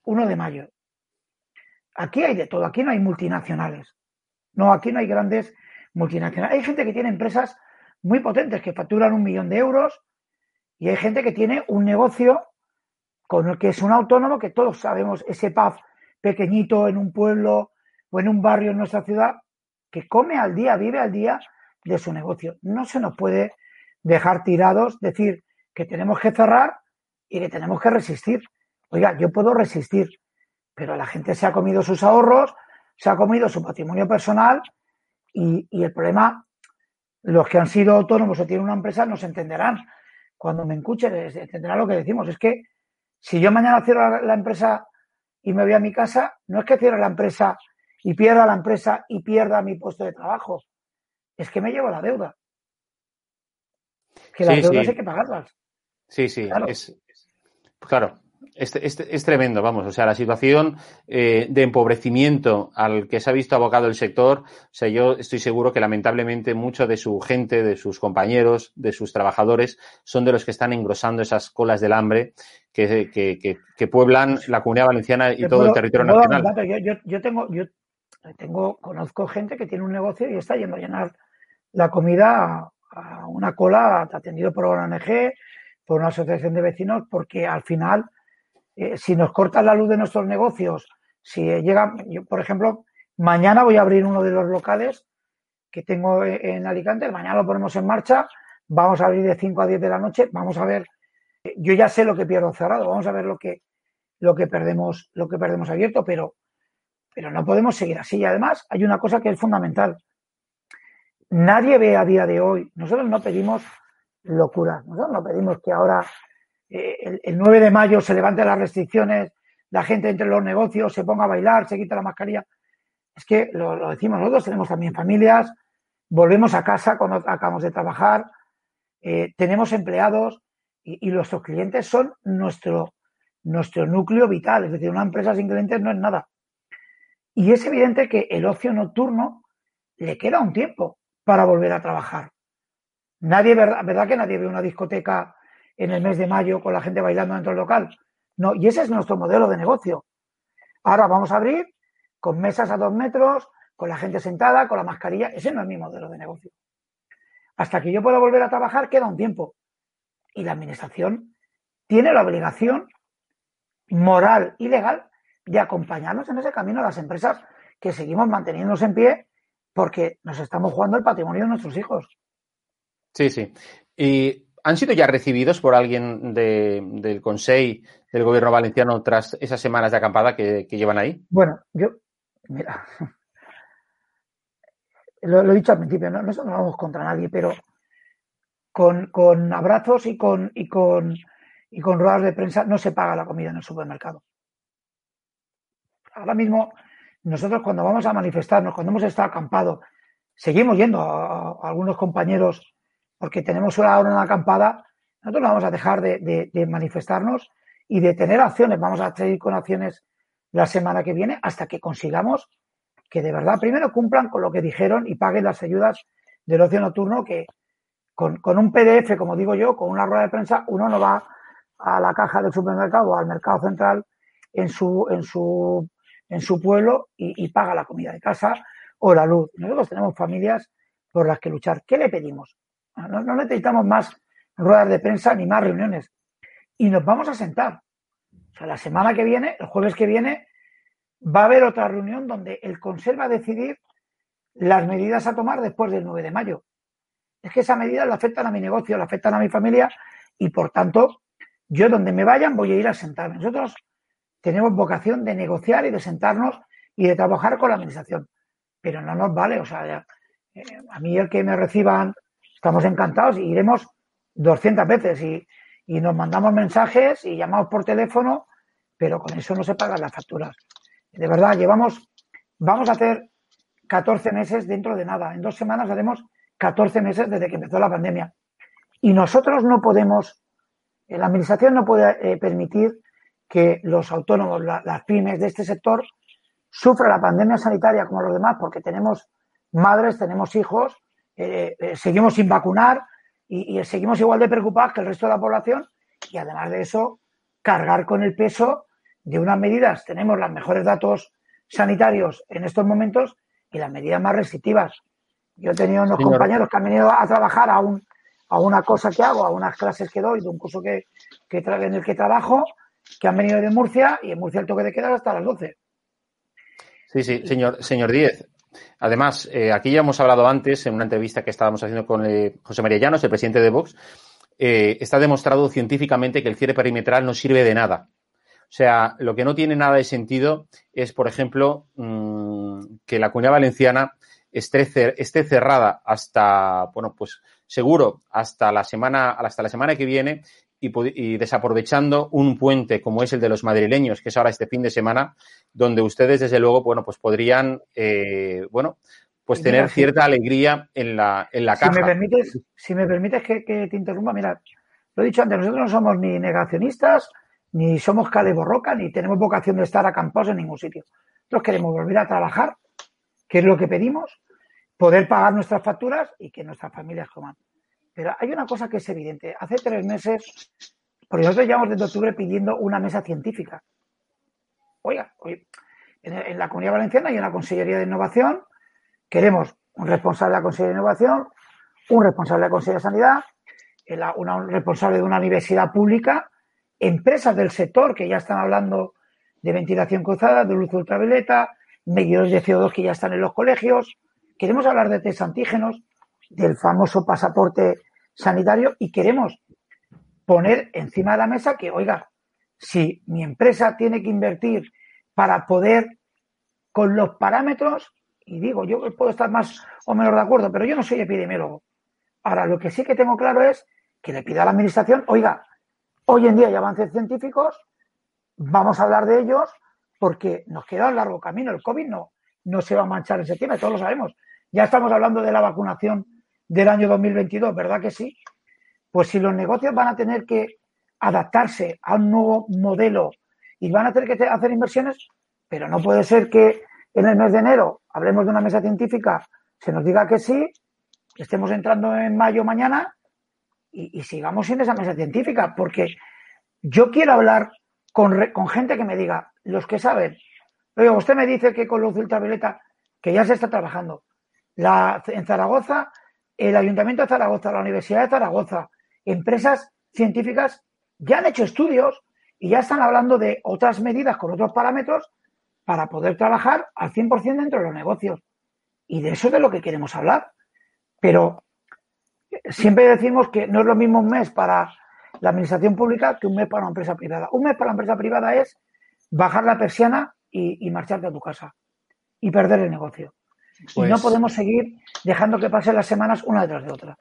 1 de mayo. Aquí hay de todo, aquí no hay multinacionales. No, aquí no hay grandes multinacionales. Hay gente que tiene empresas muy potentes que facturan un millón de euros y hay gente que tiene un negocio con el que es un autónomo que todos sabemos, ese pub pequeñito en un pueblo o en un barrio en nuestra ciudad, que come al día, vive al día de su negocio. No se nos puede dejar tirados, decir que tenemos que cerrar y que tenemos que resistir. Oiga, yo puedo resistir, pero la gente se ha comido sus ahorros, se ha comido su patrimonio personal y, y el problema, los que han sido autónomos o tienen una empresa nos entenderán. Cuando me escuchen, entenderán lo que decimos. Es que si yo mañana cierro la, la empresa y me voy a mi casa, no es que cierre la empresa y pierda la empresa y pierda mi puesto de trabajo. Es que me llevo la deuda. Que las Sí, deudas sí. hay que pagarlas. Sí, sí, Claro. es, claro. Es, es, es, tremendo, vamos. O sea, la situación eh, de empobrecimiento al que se ha visto abocado el sector, o sea, yo estoy seguro que lamentablemente mucho de su gente, de sus compañeros, de sus trabajadores, son de los que están engrosando esas colas del hambre que, que, que, que pueblan la comunidad valenciana y todo el territorio nacional. Yo, yo, yo, tengo, yo tengo, conozco gente que tiene un negocio y está yendo a llenar la comida a, a una cola atendido por una ONG, por una asociación de vecinos, porque al final eh, si nos cortan la luz de nuestros negocios, si llega, yo, por ejemplo, mañana voy a abrir uno de los locales que tengo en Alicante, mañana lo ponemos en marcha, vamos a abrir de 5 a 10 de la noche, vamos a ver, yo ya sé lo que pierdo cerrado, vamos a ver lo que, lo que perdemos, lo que perdemos abierto, pero, pero no podemos seguir así. Y además hay una cosa que es fundamental. Nadie ve a día de hoy, nosotros no pedimos locura, nosotros no pedimos que ahora eh, el, el, 9 de mayo se levanten las restricciones, la gente entre los negocios se ponga a bailar, se quita la mascarilla. Es que lo, decimos nosotros, tenemos también familias, volvemos a casa cuando acabamos de trabajar, eh, tenemos empleados y, y, nuestros clientes son nuestro, nuestro núcleo vital. Es decir, una empresa sin clientes no es nada. Y es evidente que el ocio nocturno le queda un tiempo para volver a trabajar. Nadie, ¿verdad, ¿verdad que nadie ve una discoteca en el mes de mayo con la gente bailando dentro del local. No, y ese es nuestro modelo de negocio. Ahora vamos a abrir con mesas a dos metros, con la gente sentada, con la mascarilla. Ese no es mi modelo de negocio. Hasta que yo pueda volver a trabajar queda un tiempo. Y la administración tiene la obligación moral y legal de acompañarnos en ese camino a las empresas que seguimos manteniéndonos en pie porque nos estamos jugando el patrimonio de nuestros hijos. Sí, sí. Y ¿Han sido ya recibidos por alguien de, del Consejo del Gobierno valenciano tras esas semanas de acampada que, llevan ahí? Bueno, yo, mira, lo, he dicho al principio, no, nosotros no vamos contra nadie, pero con, con abrazos y con, y, con, y con ruedas de prensa no se paga la comida en el supermercado. Ahora mismo, nosotros cuando vamos a manifestarnos, cuando hemos estado acampado, seguimos yendo a algunos compañeros porque tenemos ahora una acampada, nosotros no vamos a dejar de, manifestarnos y de tener acciones. Vamos a seguir con acciones la semana que viene hasta que consigamos que de verdad primero cumplan con lo que dijeron y paguen las ayudas del ocio nocturno que con, un PDF, como digo yo, con una rueda de prensa, uno no va a la caja del supermercado o al mercado central en su, pueblo y paga la comida de casa o la luz. Nosotros tenemos familias por las que luchar. ¿Qué le pedimos? No, necesitamos más ruedas de prensa ni más reuniones. Y nos vamos a sentar. O sea, la semana que viene, el jueves que viene, va a haber otra reunión donde el Consejo va a decidir las medidas a tomar después del 9 de mayo. Es que esas medidas le afectan a mi negocio, le afectan a mi familia y, por tanto, yo donde me vayan voy a ir a sentarme. Nosotros tenemos vocación de negociar y de sentarnos y de trabajar con la administración. Pero no nos vale, o sea, eh, a mí el que me reciban estamos encantados y iremos 200 veces y, nos mandamos mensajes y llamamos por teléfono, pero con eso no se pagan las facturas. De verdad, llevamos, vamos a hacer 14 meses dentro de nada. En dos semanas haremos 14 meses desde que empezó la pandemia. Y nosotros no podemos, la administración no puede eh, permitir que los autónomos, la, las pymes de este sector, sufran la pandemia sanitaria como los demás, porque tenemos madres, tenemos hijos, eh, eh, seguimos sin vacunar y, y, seguimos igual de preocupados que el resto de la población y además de eso, cargar con el peso de unas medidas. Tenemos los mejores datos sanitarios en estos momentos y las medidas más restrictivas. Yo he tenido unos Señor. compañeros que han venido a trabajar a, un, a una cosa que hago, a unas clases que doy, de un curso que, que en el que trabajo, que han venido de Murcia y en Murcia el toque de queda hasta las 12. Sí, sí, señor, señor Díez. Además, eh, aquí ya hemos hablado antes, en una entrevista que estábamos haciendo con eh, José María Llanos, el presidente de Vox, eh, está demostrado científicamente que el cierre perimetral no sirve de nada. O sea, lo que no tiene nada de sentido es, por ejemplo, mmm, que la comunidad valenciana esté, cer esté, cerrada hasta, bueno, pues seguro hasta la semana, hasta la semana que viene y, y, desaprovechando un puente como es el de los madrileños, que es ahora este fin de semana, donde ustedes, desde luego, bueno, pues podrían, eh, bueno, pues tener mira, cierta si, alegría en la, en la si caja. Me permites, si me permites que, que, te interrumpa, mira, lo he dicho antes, nosotros no somos ni negacionistas ni somos Cale Borroca, ni tenemos vocación de estar acampados en ningún sitio. Nosotros queremos volver a trabajar, que es lo que pedimos, poder pagar nuestras facturas y que nuestras familias coman. Pero hay una cosa que es evidente. Hace tres meses, porque nosotros llevamos desde octubre pidiendo una mesa científica. Oiga, oye, en, la Comunidad Valenciana hay una Consellería de Innovación, queremos un responsable de la Consellería de Innovación, un responsable de la Consellería de Sanidad, una- un responsable de una universidad pública, empresas del sector que ya están hablando de ventilación cruzada, de luz ultravioleta, medidores de CO2 que ya están en los colegios. Queremos hablar de test antígenos, del famoso pasaporte sanitario y queremos poner encima de la mesa que, oiga, si mi empresa tiene que invertir para poder, con los parámetros, y digo, yo puedo estar más o menos de acuerdo, pero yo no soy epidemiólogo. Ahora, lo que sí que tengo claro es que le pida a la administración, oiga, hoy en día hay avances científicos, vamos a hablar de ellos porque nos queda un largo camino. El COVID no, no se va a manchar en septiembre, todos lo sabemos. Ya estamos hablando de la vacunación del año 2022, ¿verdad que sí? Pues si los negocios van a tener que adaptarse a un nuevo modelo y van a tener que hacer inversiones, pero no puede ser que en el mes de enero hablemos de una mesa científica, se nos diga que sí, estemos entrando en mayo mañana y, sigamos sin esa mesa científica, porque yo quiero hablar con, con gente que me diga, los que saben, oiga, usted me dice que con luz ultravioleta, que ya se está trabajando, la, en Zaragoza, el Ayuntamiento de Zaragoza, la Universidad de Zaragoza, empresas científicas ya han hecho estudios y ya están hablando de otras medidas con otros parámetros para poder trabajar al 100% dentro de los negocios. Y de eso es de lo que queremos hablar. Pero siempre decimos que no es lo mismo un mes para la administración pública que un mes para una empresa privada. Un mes para la empresa privada es bajar la persiana y, y marcharte a tu casa y perder el negocio. Pues- Y no podemos seguir dejando que pasen las semanas una detrás de otra.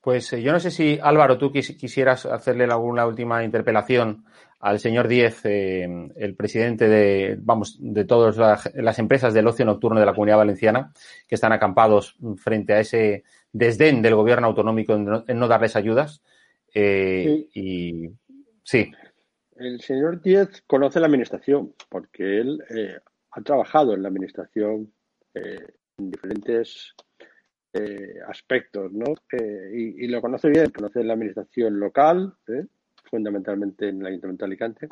Pues eh, yo no sé si, Álvaro, tú quis- quisieras hacerle alguna última interpelación al señor Díez, eh, el presidente de, vamos, de todas las, las empresas del ocio nocturno de la Comunidad Valenciana, que están acampados frente a ese desdén del gobierno autonómico en no, en no darles ayudas. Eh, Y sí, El señor Díez conoce la administración porque él eh, ha trabajado en la administración eh, en diferentes eh, aspectos, ¿no? Y, y lo conoce bien, conoce la administración local, ¿eh? fundamentalmente en el Ayuntamiento de Alicante.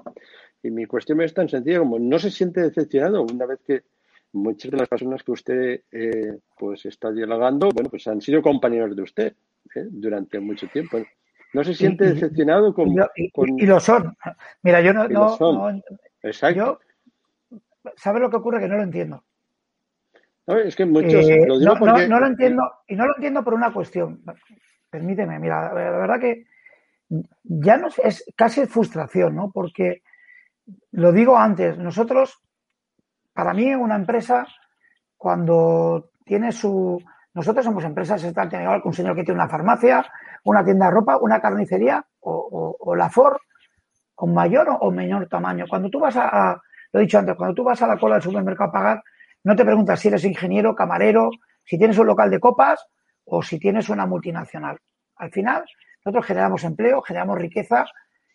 Y mi cuestión es tan sencilla como no se siente decepcionado una vez que muchas de las personas que usted eh, pues está dialogando, bueno, pues han sido compañeros de usted ¿eh? durante mucho tiempo. ¿No se siente Y- decepcionado con, Y lo, y- con- y lo son. Mira, yo no, no, no- Exacto. yo, ¿sabes lo que ocurre? Que no lo entiendo. No, es que muchos, Eh, lo digo no, no- porque no lo entiendo, y no lo entiendo por una cuestión. Permíteme, mira, la verdad que ya no es, es casi frustración, ¿no? Porque lo digo antes, nosotros, para mí, una empresa, cuando tiene su. Nosotros somos empresas, está igual que un señor que tiene una farmacia, una tienda de ropa, una carnicería o, o- o la Ford, con mayor o, o menor tamaño. Cuando tú vas a, a- lo he dicho antes, cuando tú vas a la cola del supermercado a pagar, no te preguntas si eres ingeniero, camarero, si tienes un local de copas o si tienes una multinacional. Al final, nosotros generamos empleo, generamos riqueza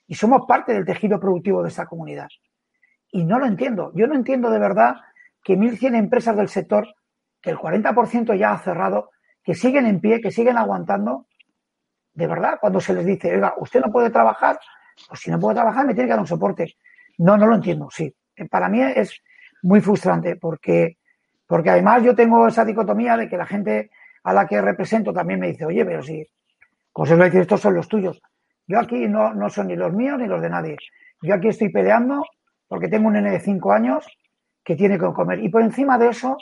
y somos parte del tejido productivo de esta comunidad. Y no lo entiendo. Yo no entiendo de verdad que 1.100 empresas del sector, que el 40% ya ha cerrado, que siguen en pie, que siguen aguantando, de verdad, cuando se les dice, oiga, usted no puede trabajar, pues si no puede trabajar me tiene que dar un soporte. No, no lo entiendo, sí. Eh, Para mí es muy frustrante porque, porque además yo tengo esa dicotomía de que la gente a la que represento también me dice, oye, pero si, como se suele decir, estos son los tuyos. Yo aquí no, no son ni los míos ni los de nadie. Yo aquí estoy peleando porque tengo un nene de 5 años que tiene que comer. Y por encima de eso,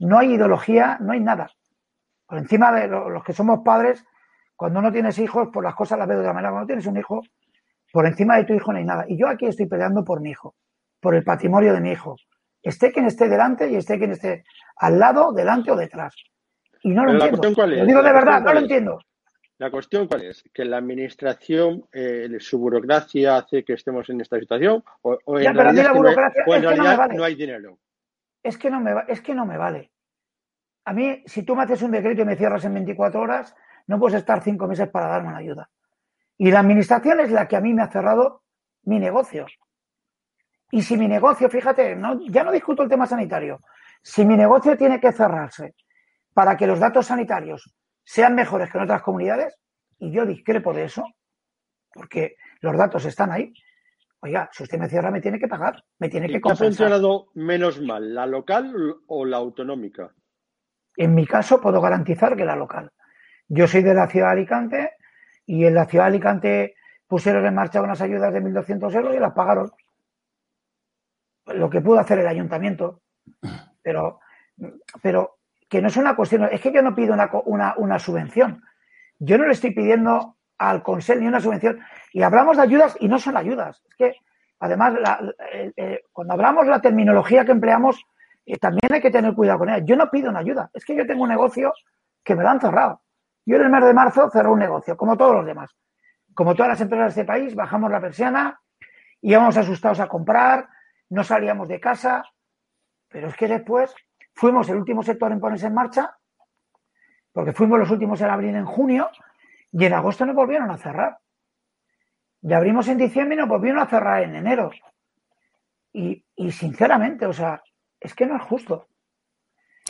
no hay ideología, no hay nada. Por encima de lo- los que somos padres, cuando no tienes hijos, pues las cosas las veo de otra manera. Cuando tienes un hijo, por encima de tu hijo no hay nada. Y yo aquí estoy peleando por mi hijo, por el patrimonio de mi hijo. Esté quien esté delante y esté quien esté al lado, delante o detrás. Y no lo Pero entiendo. Lo digo de verdad, no lo es? entiendo. La cuestión cuál es? ¿Que la administración, eh, su burocracia hace que estemos en esta situación? ¿O, o en Ya, realidad, la no hay- burocracia- o en no me realidad vale. no hay dinero? Es que no me va- es que no me vale. A mí, si tú me haces un decreto y me cierras en 24 horas, no puedes estar cinco meses para darme una ayuda. Y la administración es la que a mí me ha cerrado mi negocio. Y si mi negocio, fíjate, no, ya no discuto el tema sanitario, si mi negocio tiene que cerrarse para que los datos sanitarios sean mejores que en otras comunidades, y yo discrepo de eso, porque los datos están ahí, oiga, si usted me cierra me tiene que pagar, me tiene que ¿Y qué ha compensar. funcionado menos mal, la local o la autonómica? En mi caso puedo garantizar que la local. Yo soy de la ciudad de Alicante y en la ciudad de Alicante pusieron en marcha unas ayudas de 1.200 euros y las pagaron. Lo que pudo hacer el ayuntamiento. Pero, pero que no es una cuestión, es que yo no pido una, una, una subvención. Yo no le estoy pidiendo al Consell ni una subvención. Y hablamos de ayudas y no son ayudas. Es que, además, la- eh, eh, cuando hablamos la terminología que empleamos, eh, también hay que tener cuidado con ella. Yo no pido una ayuda. Es que yo tengo un negocio que me lo han cerrado. Yo en el mes de marzo cerré un negocio, como todos los demás. Como todas las empresas de este país, bajamos la persiana, íbamos asustados a comprar, no salíamos de casa, pero es que después fuimos el último sector en ponerse en marcha, porque fuimos los últimos en abrir en junio, y en agosto nos volvieron a cerrar. Y abrimos en diciembre y nos volvieron a cerrar en enero. Y, y sinceramente, o sea, es que no es justo.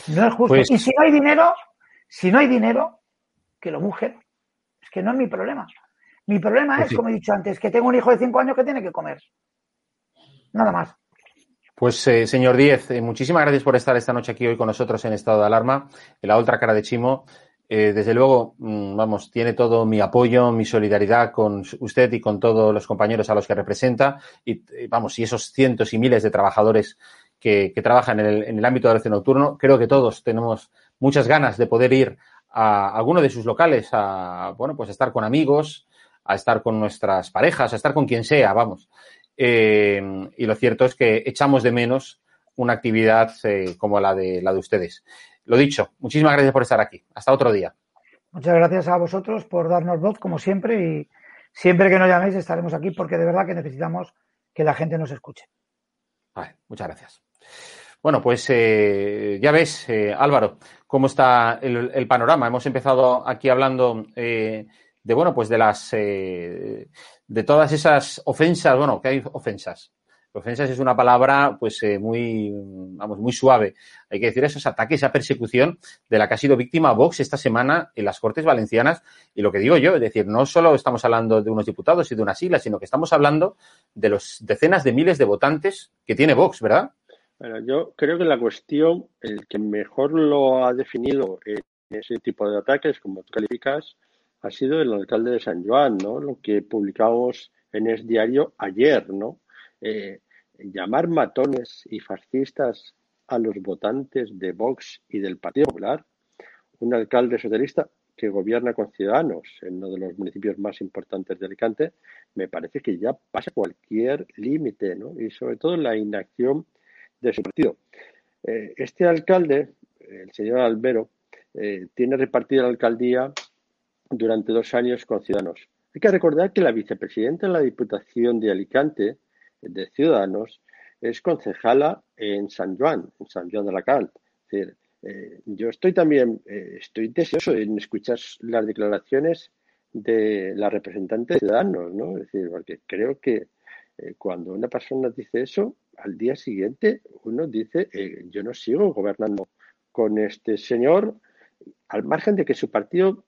No es justo. Pues- Y si no hay dinero, si no hay dinero, que lo mujen. Es que no es mi problema. Mi problema Pues es, como he dicho antes, que tengo un hijo de cinco años que tiene que comer. Nada más. Pues, eh, señor Díez, eh, muchísimas gracias por estar esta noche aquí hoy con nosotros en estado de alarma, en la otra cara de Chimo. Eh, desde luego, mm, vamos, tiene todo mi apoyo, mi solidaridad con usted y con todos los compañeros a los que representa. Y, eh, vamos, y esos cientos y miles de trabajadores que, que trabajan en el, en el ámbito del ocio nocturno, creo que todos tenemos muchas ganas de poder ir a alguno de sus locales a, bueno, pues a estar con amigos, a estar con nuestras parejas, a estar con quien sea, vamos. Eh, y lo cierto es que echamos de menos una actividad eh, como la de, la de ustedes. Lo dicho, muchísimas gracias por estar aquí. Hasta otro día. Muchas gracias a vosotros por darnos voz, como siempre, y siempre que nos llaméis estaremos aquí porque de verdad que necesitamos que la gente nos escuche. Vale, muchas gracias. Bueno, pues eh, ya ves, eh, Álvaro, cómo está el, el, panorama. Hemos empezado aquí hablando eh, de, bueno, pues de las, de todas esas ofensas, bueno, que hay ofensas. Ofensas es una palabra, pues, eh, muy, vamos, muy suave. Hay que decir esos ataques, esa persecución de la que ha sido víctima Vox esta semana en las Cortes Valencianas. Y lo que digo yo, es decir, no solo estamos hablando de unos diputados y de una sigla, sino que estamos hablando de los decenas de miles de votantes que tiene Vox, ¿verdad? Bueno, yo creo que la cuestión, el que mejor lo ha definido en ese tipo de ataques, como tú calificas, ha sido el alcalde de San Juan, ¿no? Lo que publicamos en Es Diario ayer, ¿no? Eh, llamar matones y fascistas a los votantes de Vox y del Partido Popular, un alcalde socialista que gobierna con ciudadanos en uno de los municipios más importantes de Alicante, me parece que ya pasa cualquier límite, ¿no? Y sobre todo la inacción de su partido. Eh, este alcalde, el señor Albero, eh, tiene repartida la alcaldía durante dos años con Ciudadanos. Hay que recordar que la vicepresidenta de la Diputación de Alicante, de Ciudadanos, es concejala en San Juan, en San Juan de la Cal. Es decir, eh, yo estoy también, eh, estoy deseoso en escuchar las declaraciones de la representante de Ciudadanos, ¿no? Es decir, porque creo que eh, cuando una persona dice eso, al día siguiente uno dice, yo no sigo gobernando con este señor, al margen de que su partido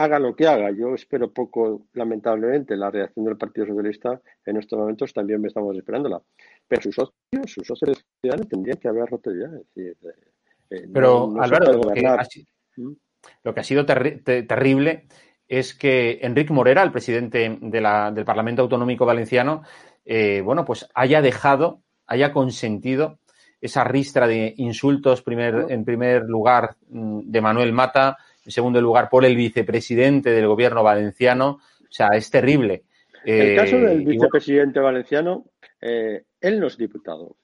haga lo que haga. Yo espero poco, lamentablemente, la reacción del Partido Socialista en estos momentos también me estamos esperándola. Pero sus socios, sus socios ciudadanos tendrían que haber roto ya. Es decir, eh, Pero, no, no Álvaro, lo que, ha, lo que, ha, sido terri ter terrible es que Enrique Morera, el presidente de la, del Parlamento Autonómico Valenciano, eh, bueno, pues haya dejado, haya consentido esa ristra de insultos primer, en primer lugar mm, de Manuel Mata, en segundo lugar por el vicepresidente del gobierno valenciano. O sea, es terrible. El caso del vicepresidente valenciano, eh, él no es diputado.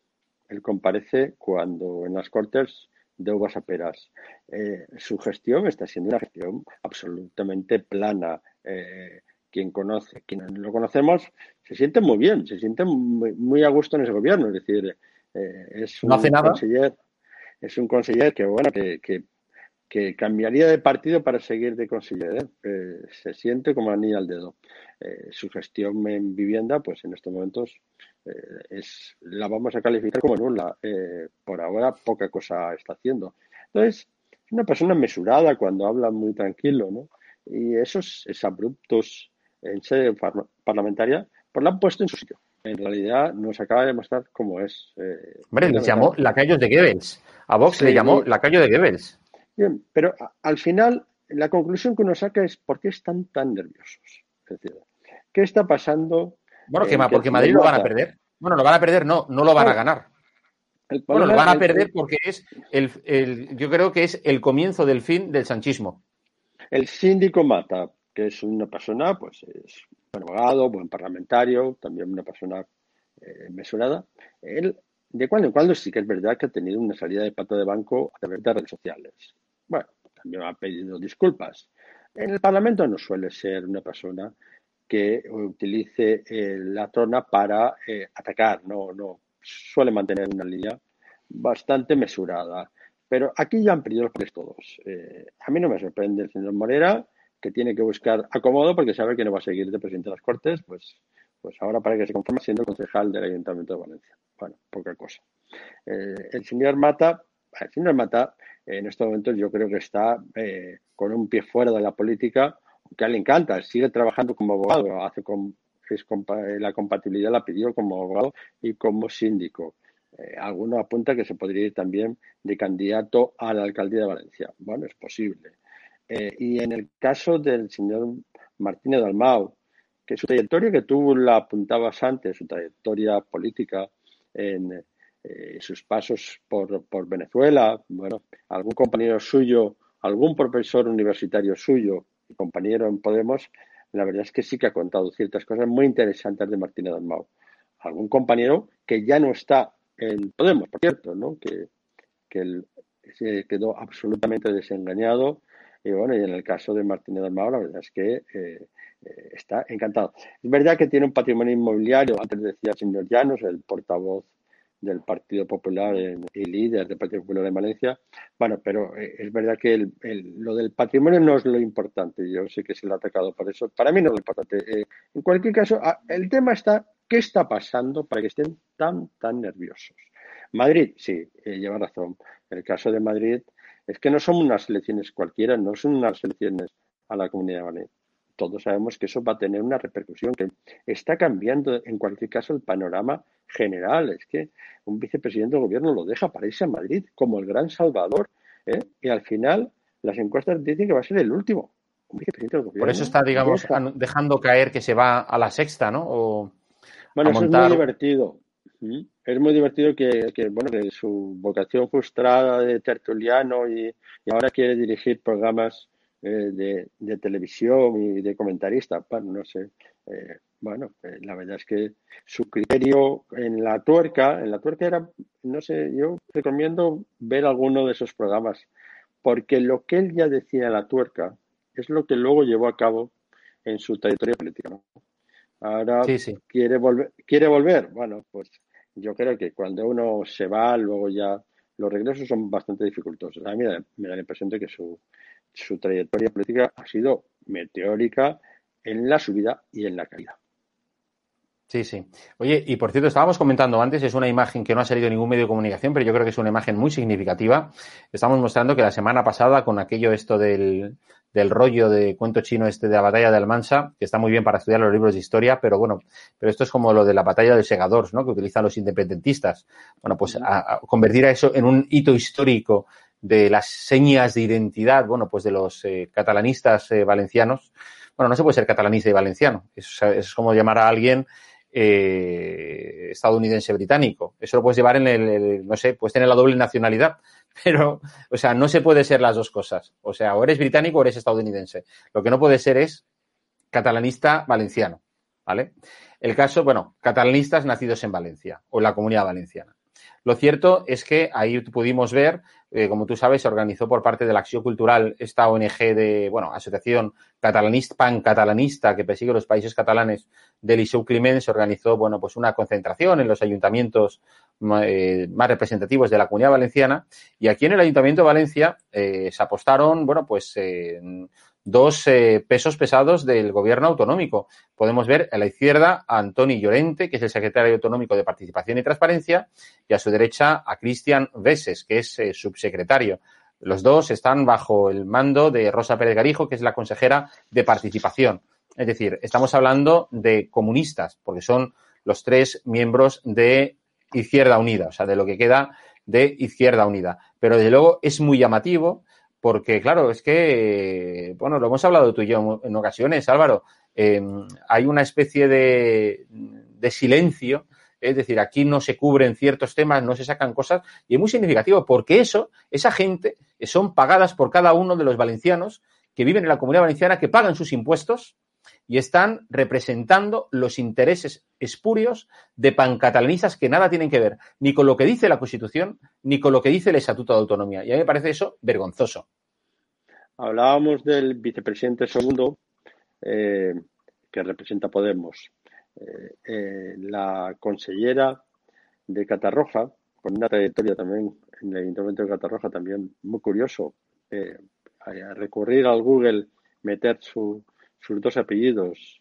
Él comparece cuando en las Cortes de uvas a peras. Eh, su gestión está siendo una gestión absolutamente plana. Eh, quien conoce, quien lo conocemos, se siente muy bien, se siente muy, muy a gusto en ese gobierno. Es decir, eh, es un no hace nada. conseller, es un conseller que bueno, que, que que cambiaría de partido para seguir de consejero. Eh, se siente como anillo al dedo. Eh, su gestión en vivienda, pues en estos momentos eh, es la vamos a calificar como nula. Eh, por ahora poca cosa está haciendo. Entonces, es una persona mesurada cuando habla muy tranquilo, ¿no? Y esos, esos abruptos en sede par- parlamentaria, pues la han puesto en su sitio. En realidad nos acaba de mostrar cómo es. eh, Hombre, les llamó lacayos de Goebbels. A Vox Sí, le llamó y- lacayo de Goebbels. Bien, pero a- al final la conclusión que uno saca es ¿por qué están tan nerviosos? Es decir, ¿qué está pasando? Bueno, que porque Madrid lo van a perder. Bueno, lo van a perder, no, no lo van a ganar. Bueno, lo van a perder porque es el, el- yo creo que es el comienzo del fin del sanchismo. El síndico Mata, que es una persona, pues es buen abogado, buen parlamentario, también una persona eh, mesurada. Él, de cuando en cuando sí que es verdad que ha tenido una salida de pata de banco a través de redes sociales. Bueno, también ha pedido disculpas. En el Parlamento no suele ser una persona que utilice eh, la trona para eh, atacar, no, no. Suele mantener una línea bastante mesurada. Pero aquí ya han perdido los papeles todos. Eh, a mí no me sorprende el señor Morera, que tiene que buscar acomodo porque sabe que no va a seguir de presidente de las Cortes, pues, pues ahora para que se conforme siendo concejal del Ayuntamiento de Valencia. Bueno, poca cosa. El señor Mata, el señor Mata, en estos momentos yo creo que está eh, con un pie fuera de la política, que a él le encanta, sigue trabajando como abogado, hace con, es compa- la compatibilidad la pidió como abogado y como síndico. Eh, alguno apunta que se podría ir también de candidato a la alcaldía de Valencia. Bueno, es posible. Eh, y en el caso del señor Martínez Dalmau, que su trayectoria que tú la apuntabas antes, su trayectoria política en eh, sus pasos por, Venezuela, bueno, algún compañero suyo, algún profesor universitario suyo compañero en Podemos, la verdad es que sí que ha contado ciertas cosas muy interesantes de Martínez Dalmau. Algún compañero que ya no está en Podemos, por cierto, que él se quedó absolutamente desengañado. Y bueno, y en el caso de Martínez Dalmau, la verdad es que eh, eh, está encantado. Es verdad que tiene un patrimonio inmobiliario, antes decía el señor Llanos, el portavoz del Partido Popular en- y líder del Partido Popular de Valencia. Bueno, pero eh, es verdad que el- el- lo del patrimonio no es lo importante. Yo sé que se le ha atacado por eso. Para mí no es lo importante. Eh, en cualquier caso, ah, el tema está, ¿qué está pasando para que estén tan, tan nerviosos? Madrid, sí, eh, lleva razón. El caso de Madrid es que no son unas elecciones cualquiera, no son unas elecciones a la Comunidad de Madrid. Todos sabemos que eso va a tener una repercusión, que está cambiando en cualquier caso el panorama general. Es que un vicepresidente del gobierno lo deja para irse a Madrid como el gran salvador ¿eh? y al final las encuestas dicen que va a ser el último. Un vicepresidente del gobierno. Por eso está, digamos, deja- an- dejando caer que se va a la sexta, ¿no? O Bueno, eso es muy divertido. ¿Mm? Es muy divertido que, que, bueno, que su vocación frustrada de tertuliano y, y ahora quiere dirigir programas eh, de, de televisión y de comentarista. Bueno, no sé. Eh, bueno, eh, la verdad es que su criterio en la tuerca, en la tuerca era, no sé, yo recomiendo ver alguno de esos programas, porque lo que él ya decía en la tuerca es lo que luego llevó a cabo en su trayectoria política. ¿no? Ahora Sí, sí. quiere volver, quiere volver. Bueno, pues yo creo que cuando uno se va, luego ya los regresos son bastante dificultosos. A mí me da, me da la impresión de que su, su trayectoria política ha sido meteórica en la subida y en la caída. Sí, sí. Oye, y por cierto, estábamos comentando antes, es una imagen que no ha salido en ningún medio de comunicación, pero yo creo que es una imagen muy significativa. Estamos mostrando que la semana pasada, con aquello esto del, del rollo de cuento chino este de la batalla de Almansa, que está muy bien para estudiar los libros de historia, pero bueno, pero esto es como lo de la batalla de Segadors, ¿no? Que utilizan los independentistas. Bueno, pues a, a convertir a eso en un hito histórico de las señas de identidad, bueno, pues de los eh, catalanistas eh, valencianos. Bueno, no se puede ser catalanista y valenciano. Es, es como llamar a alguien eh, estadounidense británico. Eso lo puedes llevar en el, el, no sé, puedes tener la doble nacionalidad, pero, o sea, no se puede ser las dos cosas. O sea, o eres británico o eres estadounidense. Lo que no puede ser es catalanista valenciano, ¿vale? El caso, bueno, catalanistas nacidos en Valencia o en la comunidad valenciana. Lo cierto es que ahí pudimos ver, eh, como tú sabes, se organizó por parte de la Acción Cultural esta ONG de, bueno, Asociación Catalanista, Pan-Catalanista, que persigue los países catalanes del Liceu Climent, se organizó, bueno, pues una concentración en los ayuntamientos, eh, más representativos de la comunidad valenciana. Y aquí en el Ayuntamiento de Valencia eh, se apostaron, bueno, pues eh, dos pesos pesados del gobierno autonómico. Podemos ver a la izquierda a Antoni Llorente, que es el secretario autonómico de Participación y Transparencia, y a su derecha a Cristian Veses, que es subsecretario. Los dos están bajo el mando de Rosa Pérez Garijo, que es la consejera de Participación. Es decir, estamos hablando de comunistas, porque son los tres miembros de Izquierda Unida, o sea, de lo que queda de Izquierda Unida. Pero desde luego es muy llamativo porque, claro, es que, bueno, lo hemos hablado tú y yo en ocasiones, Álvaro, eh, hay una especie de, de silencio es decir, aquí no se cubren ciertos temas, no se sacan cosas, y es muy significativo porque eso, esa gente, son pagadas por cada uno de los valencianos que viven en la comunidad valenciana, que pagan sus impuestos y están representando los intereses espurios de pancatalanistas que nada tienen que ver ni con lo que dice la Constitución ni con lo que dice el Estatuto de Autonomía. Y a mí me parece eso vergonzoso. Hablábamos del vicepresidente segundo eh, que representa Podemos. Eh, eh, la consellera de Catarroja, con una trayectoria también en el Ayuntamiento de Catarroja, también muy curioso, recurrir al Google, meter su, sus dos apellidos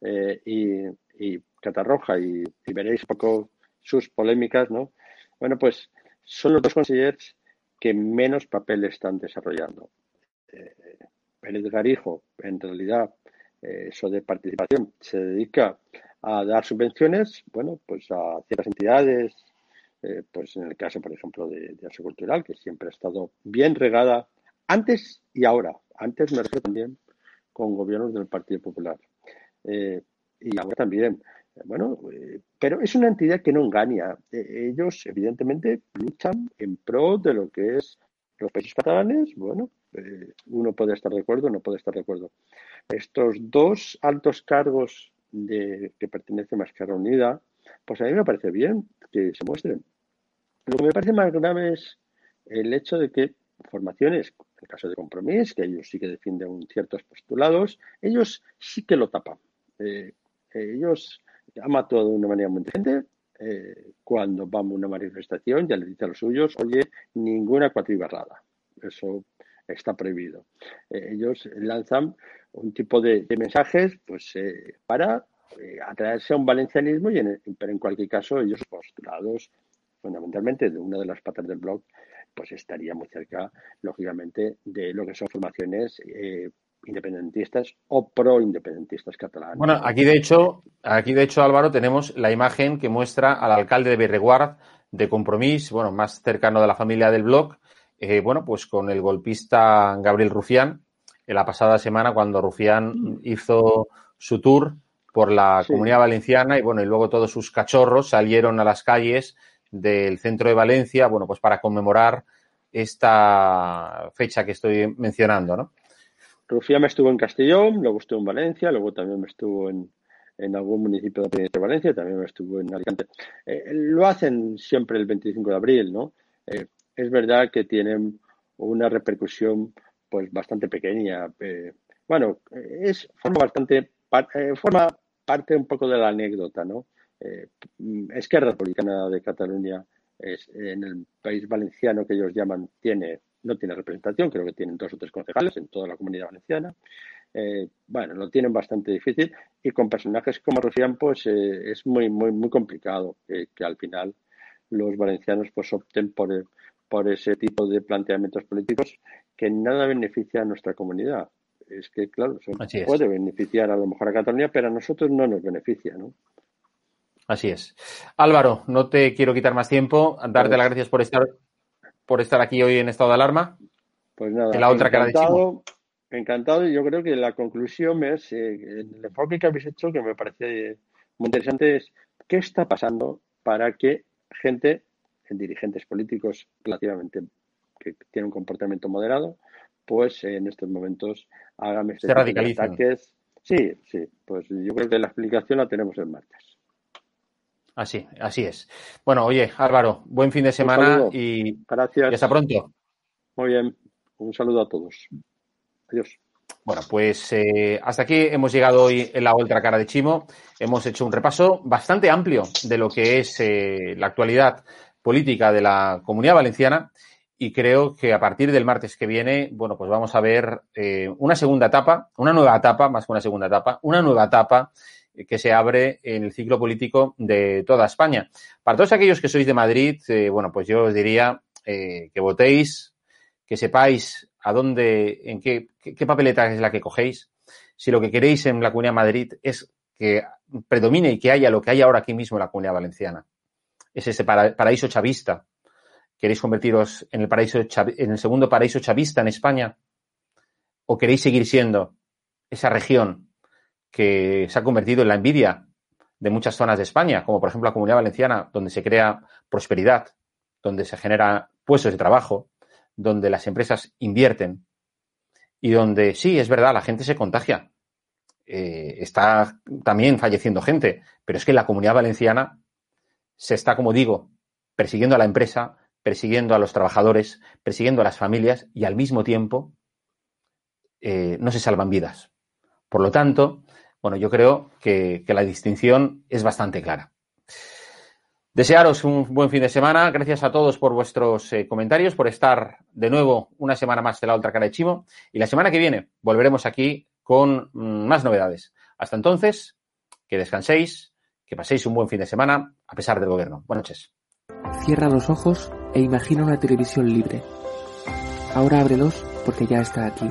eh, y, Catarroja y, veréis un poco sus polémicas, ¿no? Bueno, pues son los dos consejeros que menos papel están desarrollando. Eh, Pérez Garijo, en realidad, eh, eso de participación, se dedica a dar subvenciones, bueno, pues a ciertas entidades, eh, pues en el caso, por ejemplo, de, de Cultural, que siempre ha estado bien regada antes y ahora. Antes me refiero también con gobiernos del Partido Popular. Eh, y ahora también. Bueno, eh, pero es una entidad que no engaña. Eh, ellos, evidentemente, luchan en pro de lo que es los países catalanes. Bueno, uno puede estar de acuerdo, no puede estar de acuerdo. Estos dos altos cargos de, que pertenecen a Esquerra Unida, pues a mí me parece bien que se muestren. Lo que me parece más grave es el hecho de que formaciones en caso de Compromís, que ellos sí que defienden ciertos postulados, ellos sí que lo tapan. Eh, ellos han actuado de una manera muy diferente. Eh, cuando vamos a una manifestación, ya le dice a los suyos, oye, ninguna cuatribarrada. Eso está prohibido. Eh, ellos lanzan un tipo de, mensajes pues para atraerse a un valencianismo, y pero en cualquier caso ellos postulados fundamentalmente de una de las patas del blog pues estaría muy cerca, lógicamente, de lo que son formaciones eh, independentistas o pro-independentistas catalanas. Bueno, aquí de hecho, aquí de hecho, Álvaro, tenemos la imagen que muestra al alcalde de Berreguard de Compromís, bueno, más cercano de la familia del blog, eh, bueno, pues con el golpista Gabriel Rufián, en la pasada semana cuando Rufián hizo su tour por la comunidad valenciana y bueno, y luego todos sus cachorros salieron a las calles del centro de Valencia, bueno, pues para conmemorar esta fecha que estoy mencionando, ¿no? Me estuvo en Castellón, luego estuvo en Valencia, luego también me estuvo en, algún municipio de Valencia, también me estuvo en Alicante. Eh, lo hacen siempre el 25 de abril, ¿no? Eh, es verdad que tienen una repercusión pues bastante pequeña. Eh, bueno, es forma bastante forma parte un poco de la anécdota, ¿no? Eh, Esquerra Republicana de Cataluña es, en el país valenciano que ellos llaman tiene no tiene representación, creo que tienen dos o tres concejales en toda la comunidad valenciana. Eh, bueno, lo tienen bastante difícil y con personajes como Rufián pues eh, es muy muy muy complicado que al final los valencianos pues opten por, por ese tipo de planteamientos políticos que nada beneficia a nuestra comunidad. Es que, claro, eso puede beneficiar a lo mejor a Cataluña, pero a nosotros no nos beneficia, ¿no? Así es. Álvaro, no te quiero quitar más tiempo. Darte pues las gracias por estar, por estar aquí hoy en estado de alarma. Pues nada, en la otra encantado, cara encantado. Y yo creo que la conclusión es, eh, el enfoque que habéis hecho, que me parece muy interesante, es qué está pasando para que gente, dirigentes políticos relativamente que tienen un comportamiento moderado, pues en estos momentos hagan este ataques. Sí, sí, pues yo creo que la explicación la tenemos el martes. Así, así es. Bueno, oye, Álvaro, buen fin de semana y, Gracias. y hasta pronto. Muy bien, un saludo a todos. Adiós. Bueno, pues eh, hasta aquí hemos llegado hoy en la otra cara de Chimo. Hemos hecho un repaso bastante amplio de lo que es eh, la actualidad política de la comunidad valenciana y creo que a partir del martes que viene, bueno, pues vamos a ver eh, una segunda etapa, una nueva etapa, más que una segunda etapa, una nueva etapa que se abre en el ciclo político de toda España. Para todos aquellos que sois de Madrid, eh, bueno, pues yo os diría eh, que votéis, que sepáis a dónde, en qué, qué, papeleta es la que cogéis. Si lo que queréis en la Comunidad de Madrid es que predomine y que haya lo que hay ahora aquí mismo en la Comunidad Valenciana. Es ese paraíso chavista. ¿Queréis convertiros en el, paraíso en el segundo paraíso chavista en España? ¿O queréis seguir siendo esa región que se ha convertido en la envidia de muchas zonas de España, como por ejemplo la Comunidad Valenciana, donde se crea prosperidad, donde se genera puestos de trabajo, donde las empresas invierten y donde sí, es verdad, la gente se contagia. Eh, está también falleciendo gente, pero es que la Comunidad Valenciana se está, como digo, persiguiendo a la empresa, persiguiendo a los trabajadores, persiguiendo a las familias y al mismo tiempo eh, no se salvan vidas. Por lo tanto, bueno, yo creo que, la distinción es bastante clara. Desearos un buen fin de semana. Gracias a todos por vuestros eh, comentarios, por estar de nuevo una semana más de la otra cara de Chimo. Y la semana que viene volveremos aquí con mm, más novedades. Hasta entonces, que descanséis, que paséis un buen fin de semana a pesar del gobierno. Buenas noches. Cierra los ojos e imagina una televisión libre. Ahora ábrelos porque ya está aquí.